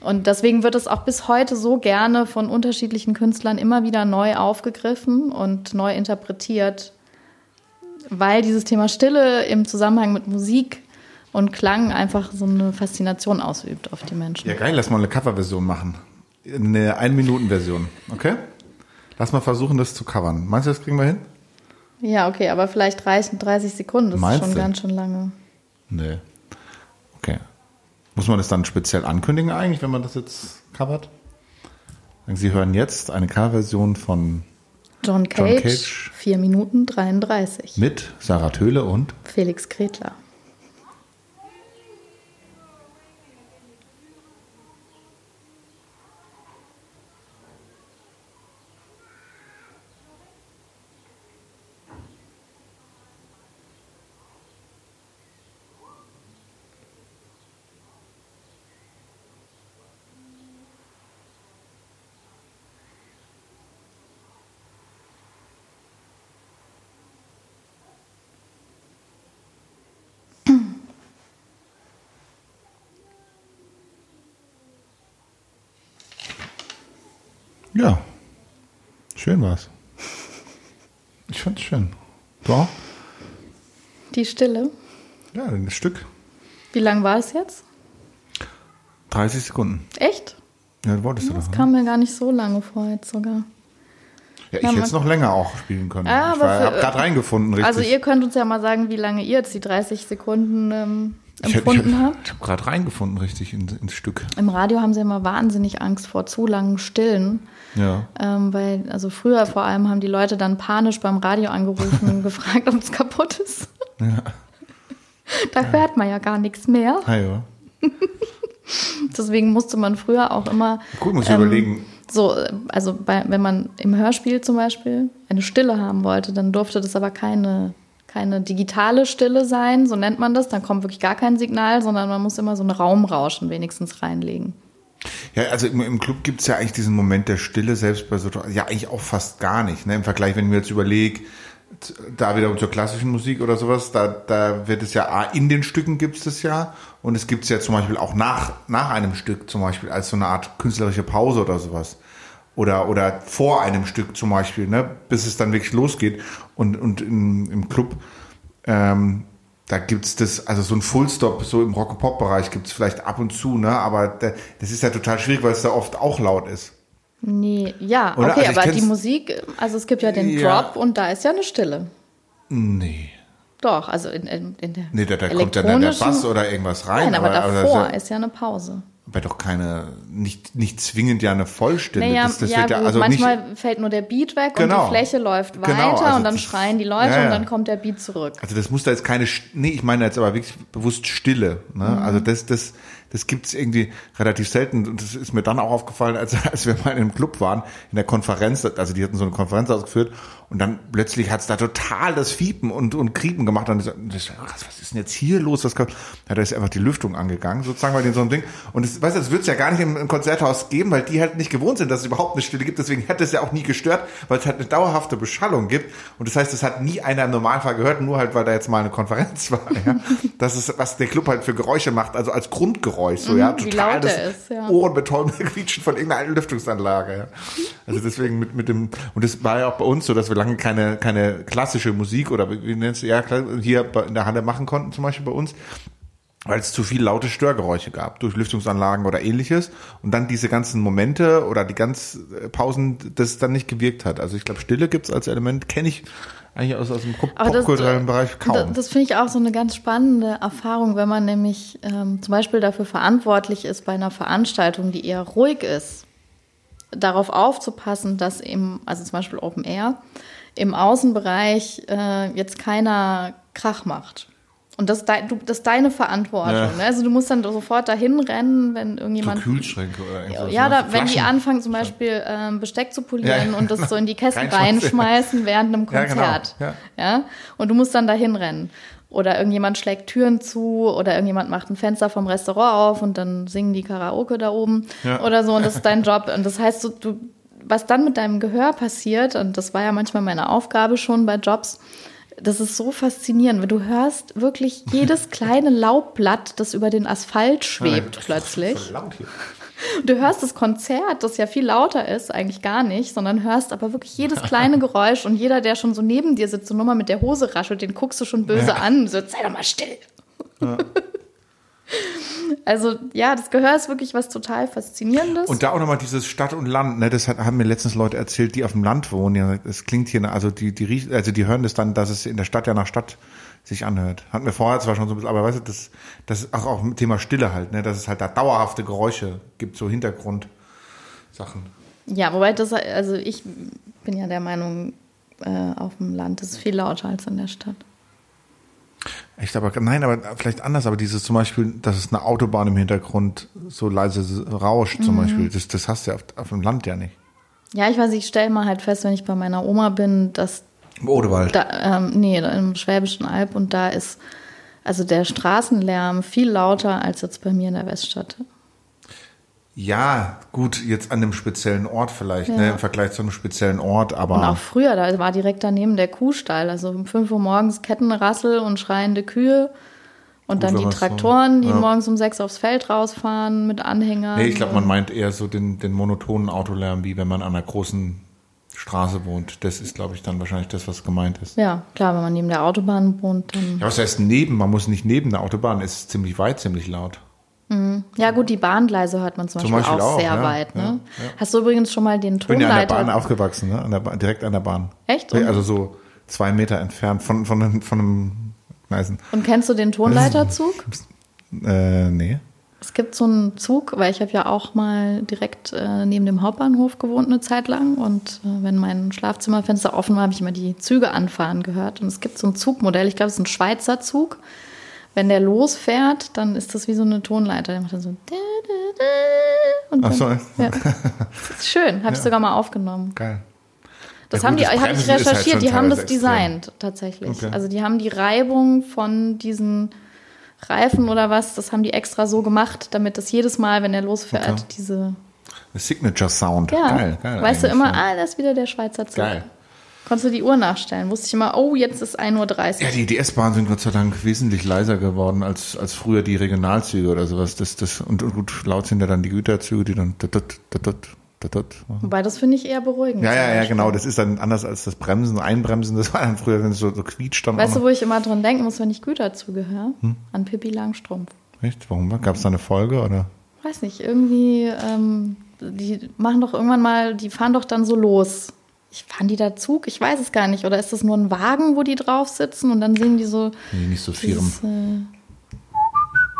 Und deswegen wird es auch bis heute so gerne von unterschiedlichen Künstlern immer wieder neu aufgegriffen und neu interpretiert, weil dieses Thema Stille im Zusammenhang mit Musik und Klang einfach so eine Faszination ausübt auf die Menschen. Ja, geil, lass mal eine Coverversion machen. Eine Ein-Minuten-Version, okay? Lass mal versuchen, das zu covern. Meinst du, das kriegen wir hin? Ja, okay, aber vielleicht reichen 30 Sekunden, das Meinst ist schon du? ganz schön lange. Nee. Okay. Muss man das dann speziell ankündigen eigentlich, wenn man das jetzt covert? Sie hören jetzt eine Coverversion von John Cage, Cage. 4 Minuten 33. mit Sarah Töhle und Felix Kretler. Ja, schön war's. Ich fand's schön. Du auch? Die Stille. Ja, ein Stück. Wie lang war es jetzt? 30 Sekunden. Echt? Ja, du wolltest du Das doch. ne? kam mir gar nicht so lange vor jetzt sogar. Ja, ich Ja, hätte es noch länger auch spielen können. Ah, ich aber war- für- hab gerade reingefunden, richtig. Also ihr könnt uns ja mal sagen, wie lange ihr jetzt die 30 Sekunden ähm, empfunden ich habt. ich hab gerade reingefunden, richtig, in, ins Stück. Im Radio haben sie immer wahnsinnig Angst vor zu langen Stillen. Ja. Ähm, weil, also früher vor allem haben die Leute dann panisch beim Radio angerufen und <laughs> gefragt, ob es kaputt ist. da hört man ja gar nichts mehr. Ah, ja. <laughs> Deswegen musste man früher auch immer. Gut, muss ich ähm, überlegen. So, äh, also bei, wenn man im Hörspiel zum Beispiel eine Stille haben wollte, dann durfte das aber keine, keine digitale Stille sein, so nennt man das. Dann kommt wirklich gar kein Signal, sondern man muss immer so ein Raumrauschen wenigstens reinlegen. Ja, also im, Club gibt's ja eigentlich diesen Moment der Stille, selbst bei so, ja eigentlich auch fast gar nicht. Ne? Im Vergleich, wenn ich mir jetzt überlege, da wiederum zur klassischen Musik oder sowas, da, da wird es ja, in den Stücken gibt es das ja und es gibt es ja zum Beispiel auch nach, nach einem Stück zum Beispiel als so eine Art künstlerische Pause oder sowas. Oder, oder vor einem Stück zum Beispiel, ne, bis es dann wirklich losgeht. Und, und in, im Club, ähm, da gibt's das, also so ein Fullstop, so im Rock-Pop-Bereich gibt's vielleicht ab und zu, ne, aber da, das ist ja total schwierig, weil es da oft auch laut ist. Nee, ja, Oder? okay, Also aber die Musik, also es gibt ja den Ja. Drop und da ist ja eine Stille. Nee. Doch, also in, in, in der Nee, da, da kommt dann der Bass oder irgendwas rein. Nein, aber, aber davor das ist ja eine Pause. Aber doch keine, nicht, nicht zwingend ja eine Vollstille. Naja, das, das ja, wird ja, gut, also manchmal nicht, fällt nur der Beat weg Genau. und die Fläche läuft weiter Genau, also und dann das- schreien die Leute ja, ja. und dann kommt der Beat zurück. also das muss da jetzt keine, nee, ich meine jetzt aber wirklich bewusst Stille. Ne? Mhm. Also das, das, das gibt's irgendwie relativ selten und das ist mir dann auch aufgefallen, als, <laughs> als wir mal in einem Club waren, in der Konferenz, also die hatten so eine Konferenz ausgeführt und dann plötzlich hat's da total das Fiepen und, und Kriepen gemacht und ich so, was, ist denn jetzt hier los? Kommt? Ja, da ist einfach die Lüftung angegangen, sozusagen bei den so einem Ding. Und das, weißt du, das wird's ja gar nicht im, im Konzerthaus geben, weil die halt nicht gewohnt sind, dass es überhaupt eine Stille gibt. Deswegen hat es ja auch nie gestört, weil es halt eine dauerhafte Beschallung gibt. Und das heißt, es hat nie einer im Normalfall gehört, nur halt, weil da jetzt mal eine Konferenz <laughs> war. Ja? Das ist, was der Club halt für Geräusche macht, also als Grundgeräusch. So, ja, Mhm, wie total laut das ist, ja. ohrenbetäubende <laughs> Quietschen von irgendeiner Lüftungsanlage. Ja. Also deswegen mit, mit dem, und das war ja auch bei uns so, dass wir lange keine, keine klassische Musik oder wie, nennst du, ja, hier in der Halle machen konnten, zum Beispiel bei uns weil es zu viel laute Störgeräusche gab, durch Lüftungsanlagen oder ähnliches. Und dann diese ganzen Momente oder die ganz äh, Pausen, das dann nicht gewirkt hat. Also ich glaube, Stille gibt's als Element, kenne ich eigentlich aus, aus dem popkulturellen äh, Bereich kaum. Das, das finde ich auch so eine ganz spannende Erfahrung, wenn man nämlich ähm, zum Beispiel dafür verantwortlich ist, bei einer Veranstaltung, die eher ruhig ist, darauf aufzupassen, dass im, also zum Beispiel Open Air, im Außenbereich äh, jetzt keiner Krach macht. Und das, ist dei- du, das ist deine Verantwortung. Ja. Ne? Also du musst dann sofort dahin rennen, wenn so irgendjemand Kühlschränke oder irgendwas. ja, ne? da, wenn die anfangen zum Beispiel ähm, Besteck zu polieren Ja, und das so in die <laughs> Kästen Reinschmeißen. während einem Ja, genau, Konzert. ja. ja. Und du musst dann dahin rennen. Oder irgendjemand schlägt Türen zu oder irgendjemand macht ein Fenster vom Restaurant auf und dann singen die Karaoke da oben Ja. oder so und das ist dein Job. Und das heißt, du, du, was dann mit deinem Gehör passiert, und das war ja manchmal meine Aufgabe schon bei Jobs, das ist so faszinierend, weil du hörst wirklich jedes <laughs> kleine Laubblatt, das über den Asphalt schwebt plötzlich. Voll laut hier. Du hörst das Konzert, das ja viel lauter ist, eigentlich gar nicht, sondern hörst aber wirklich jedes kleine <laughs> Geräusch und jeder, der schon so neben dir sitzt und nur mal mit der Hose raschelt, den guckst du schon böse an. So, sei doch mal still. <laughs> Also ja, das Gehör ist wirklich was total Faszinierendes. Und da auch nochmal dieses Stadt und Land, ne, das hat, haben mir letztens Leute erzählt, die auf dem Land wohnen. Ja, das klingt hier, also die, die, also die hören das dann, dass es in der Stadt ja nach Stadt sich anhört. Hatten wir vorher zwar schon so ein bisschen, aber weißt du, das, das ist auch, auch mit Thema Stille halt, ne, dass es halt da dauerhafte Geräusche gibt, so Hintergrundsachen. ja, wobei das, also ich bin ja der Meinung, äh, auf dem Land ist es viel lauter als in der Stadt. Echt, aber nein, aber vielleicht anders, aber dieses zum Beispiel, dass es eine Autobahn im Hintergrund so leise rauscht zum Beispiel, das, das hast du ja auf, auf dem Land ja nicht. Ja, ich weiß, ich stelle mal halt fest, wenn ich bei meiner Oma bin, dass Im Odewald. Da, ähm, nee, im Schwäbischen Alb und da ist also der Straßenlärm viel lauter als jetzt bei mir in der Weststadt. Ja, gut, jetzt an einem speziellen Ort vielleicht, Ja. ne, im Vergleich zu einem speziellen Ort, aber. Und auch früher, da war direkt daneben der Kuhstall, also um 5 Uhr morgens Kettenrassel und schreiende Kühe. Und Gut, dann die man's so- Traktoren, die ja. morgens um sechs aufs Feld rausfahren mit Anhängern. Nee, ich glaube, man meint eher so den, den monotonen Autolärm, wie wenn man an einer großen Straße wohnt. Das ist, glaube ich, dann wahrscheinlich das, was gemeint ist. Ja, klar, wenn man neben der Autobahn wohnt, dann. Ja, was heißt neben? Man muss nicht neben der Autobahn, ist ziemlich weit, ziemlich laut. Ja, gut, die Bahngleise hört man zum, Zum Beispiel, Beispiel auch sehr ja, weit. Ne? ja, ja. Hast du übrigens schon mal den Ich bin ja an der Tonleiter? Bahn aufgewachsen, ne? An der Bahn, direkt an der Bahn. Echt? Also so zwei Meter entfernt von, von, einem- von einem Gneisen. Und kennst du den Tonleiterzug? Äh, nee. Es gibt so einen Zug, weil ich habe ja auch mal direkt äh, neben dem Hauptbahnhof gewohnt eine Zeit lang und äh, wenn mein Schlafzimmerfenster offen war, habe ich immer die Züge anfahren gehört und es gibt so ein Zugmodell, ich glaube, es ist ein Schweizer Zug. Wenn der losfährt, dann ist das wie so eine Tonleiter, der macht dann so und Ach dann, so. ja. <laughs> Das ist schön, habe ich sogar mal aufgenommen. Geil. Das Ja, haben gut, die, habe ich halt recherchiert, schon die haben das extrem. designt tatsächlich. Okay. Also die haben die Reibung von diesen Reifen oder was, das haben die extra so gemacht, damit das jedes Mal, wenn er losfährt, Okay. diese Signature Sound. ja, Geil, geil. weißt du immer, ja. ah, das ist wieder der Schweizer Zug. Geil. Konntest du die Uhr nachstellen? Wusste ich immer, oh, jetzt ist 1.30 Uhr. Ja, die, die S-Bahnen sind Gott sei Dank wesentlich leiser geworden als, als früher die Regionalzüge oder sowas. Das, das, und, und gut, laut sind ja dann die Güterzüge, die dann dat, dat, dat, Wobei, das finde ich eher beruhigend. Ja, ja, ja, genau. Das ist dann anders als das Bremsen, Einbremsen. Das war dann früher, wenn es so, so quietscht dann Weißt du, wo ich immer dran denken muss, wenn ich Güterzüge höre? Hm? An Pippi Langstrumpf. Echt? Warum? Gab es da eine Folge oder? Weiß nicht, irgendwie, ähm, die machen doch irgendwann mal, die fahren doch dann so los. Ich fahren die da Zug? Ich weiß es gar nicht. Oder ist das nur ein Wagen, wo die drauf sitzen und dann singen die so. Nee, nicht so Firmen. Äh,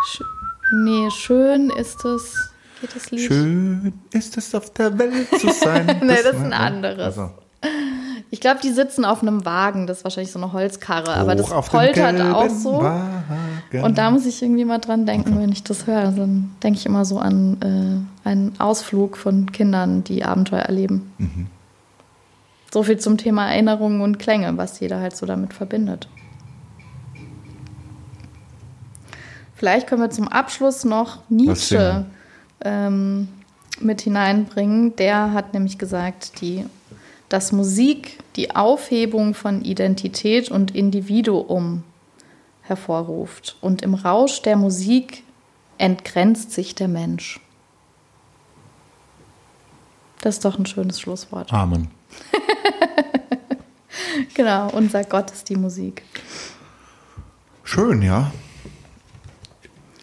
sch nee, schön ist es. Geht das Lied? Schön ist es auf der Welt zu sein. <laughs> Nee, das ist ein anderes. Also, Ich glaube, die sitzen auf einem Wagen. Das ist wahrscheinlich so eine Holzkarre. aber das poltert auch so. Wagen. Und da muss ich irgendwie mal dran denken, wenn ich das höre. Dann denke ich immer so an äh, einen Ausflug von Kindern, die Abenteuer erleben. Mhm. So viel zum Thema Erinnerungen und Klänge, was jeder halt so damit verbindet. Vielleicht können wir zum Abschluss noch Nietzsche? Ähm, mit hineinbringen. Der hat nämlich gesagt, die, dass Musik die Aufhebung von Identität und Individuum hervorruft. Und im Rausch der Musik entgrenzt sich der Mensch. Das ist doch ein schönes Schlusswort. Amen. <laughs> Genau, unser Gott ist die Musik. Schön, ja.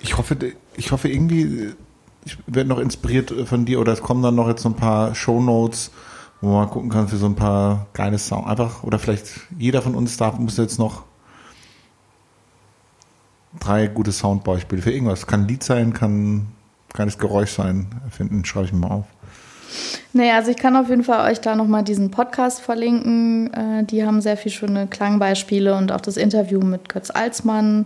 Ich hoffe, ich hoffe irgendwie, ich werde noch inspiriert von dir oder es kommen dann noch jetzt so ein paar Shownotes, wo man gucken kann für so ein paar geile Sound. Einfach, oder vielleicht jeder von uns darf, muss jetzt noch drei gute Soundbeispiele für irgendwas. Kann ein Lied sein, kann kleines Geräusch sein, erfinden, schreibe ich mir mal auf. Naja, also ich kann auf jeden Fall euch da nochmal diesen Podcast verlinken. Äh, die haben sehr viel schöne Klangbeispiele und auch das Interview mit Götz Alsmann,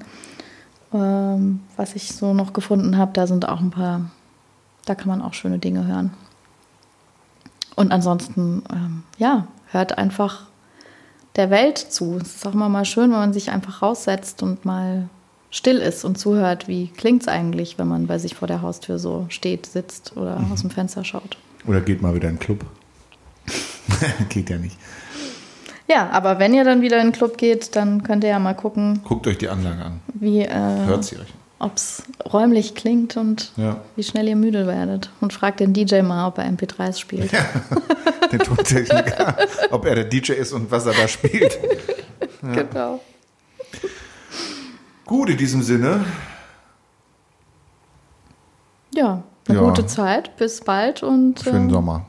ähm, was ich so noch gefunden habe. Da sind auch ein paar, da kann man auch schöne Dinge hören. Und ansonsten, ähm, ja, hört einfach der Welt zu. Es ist auch immer mal schön, wenn man sich einfach raussetzt und mal still ist und zuhört, wie klingt es eigentlich, wenn man bei sich vor der Haustür so steht, sitzt oder aus dem Fenster schaut. Oder geht mal wieder in den Club. <laughs> geht ja nicht. Ja, aber wenn ihr dann wieder in den Club geht, dann könnt ihr ja mal gucken, Guckt euch die Anlage an. wie äh, Hört sie euch. Ob es räumlich klingt und Ja. wie schnell ihr müde werdet. Und fragt den DJ mal, ob er MP3s spielt. <laughs> Den Tontechniker, ob er der DJ ist und was er da spielt. <laughs> Genau. Gut, in diesem Sinne. Ja, eine Ja. gute Zeit. Bis bald und Schönen äh, Sommer.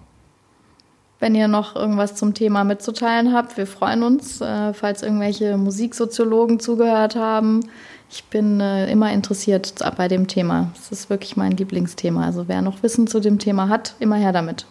wenn ihr noch irgendwas zum Thema mitzuteilen habt, wir freuen uns, äh, falls irgendwelche Musiksoziologen zugehört haben. Ich bin äh, immer interessiert bei dem Thema. Es ist wirklich mein Lieblingsthema. Also wer noch Wissen zu dem Thema hat, immer her damit.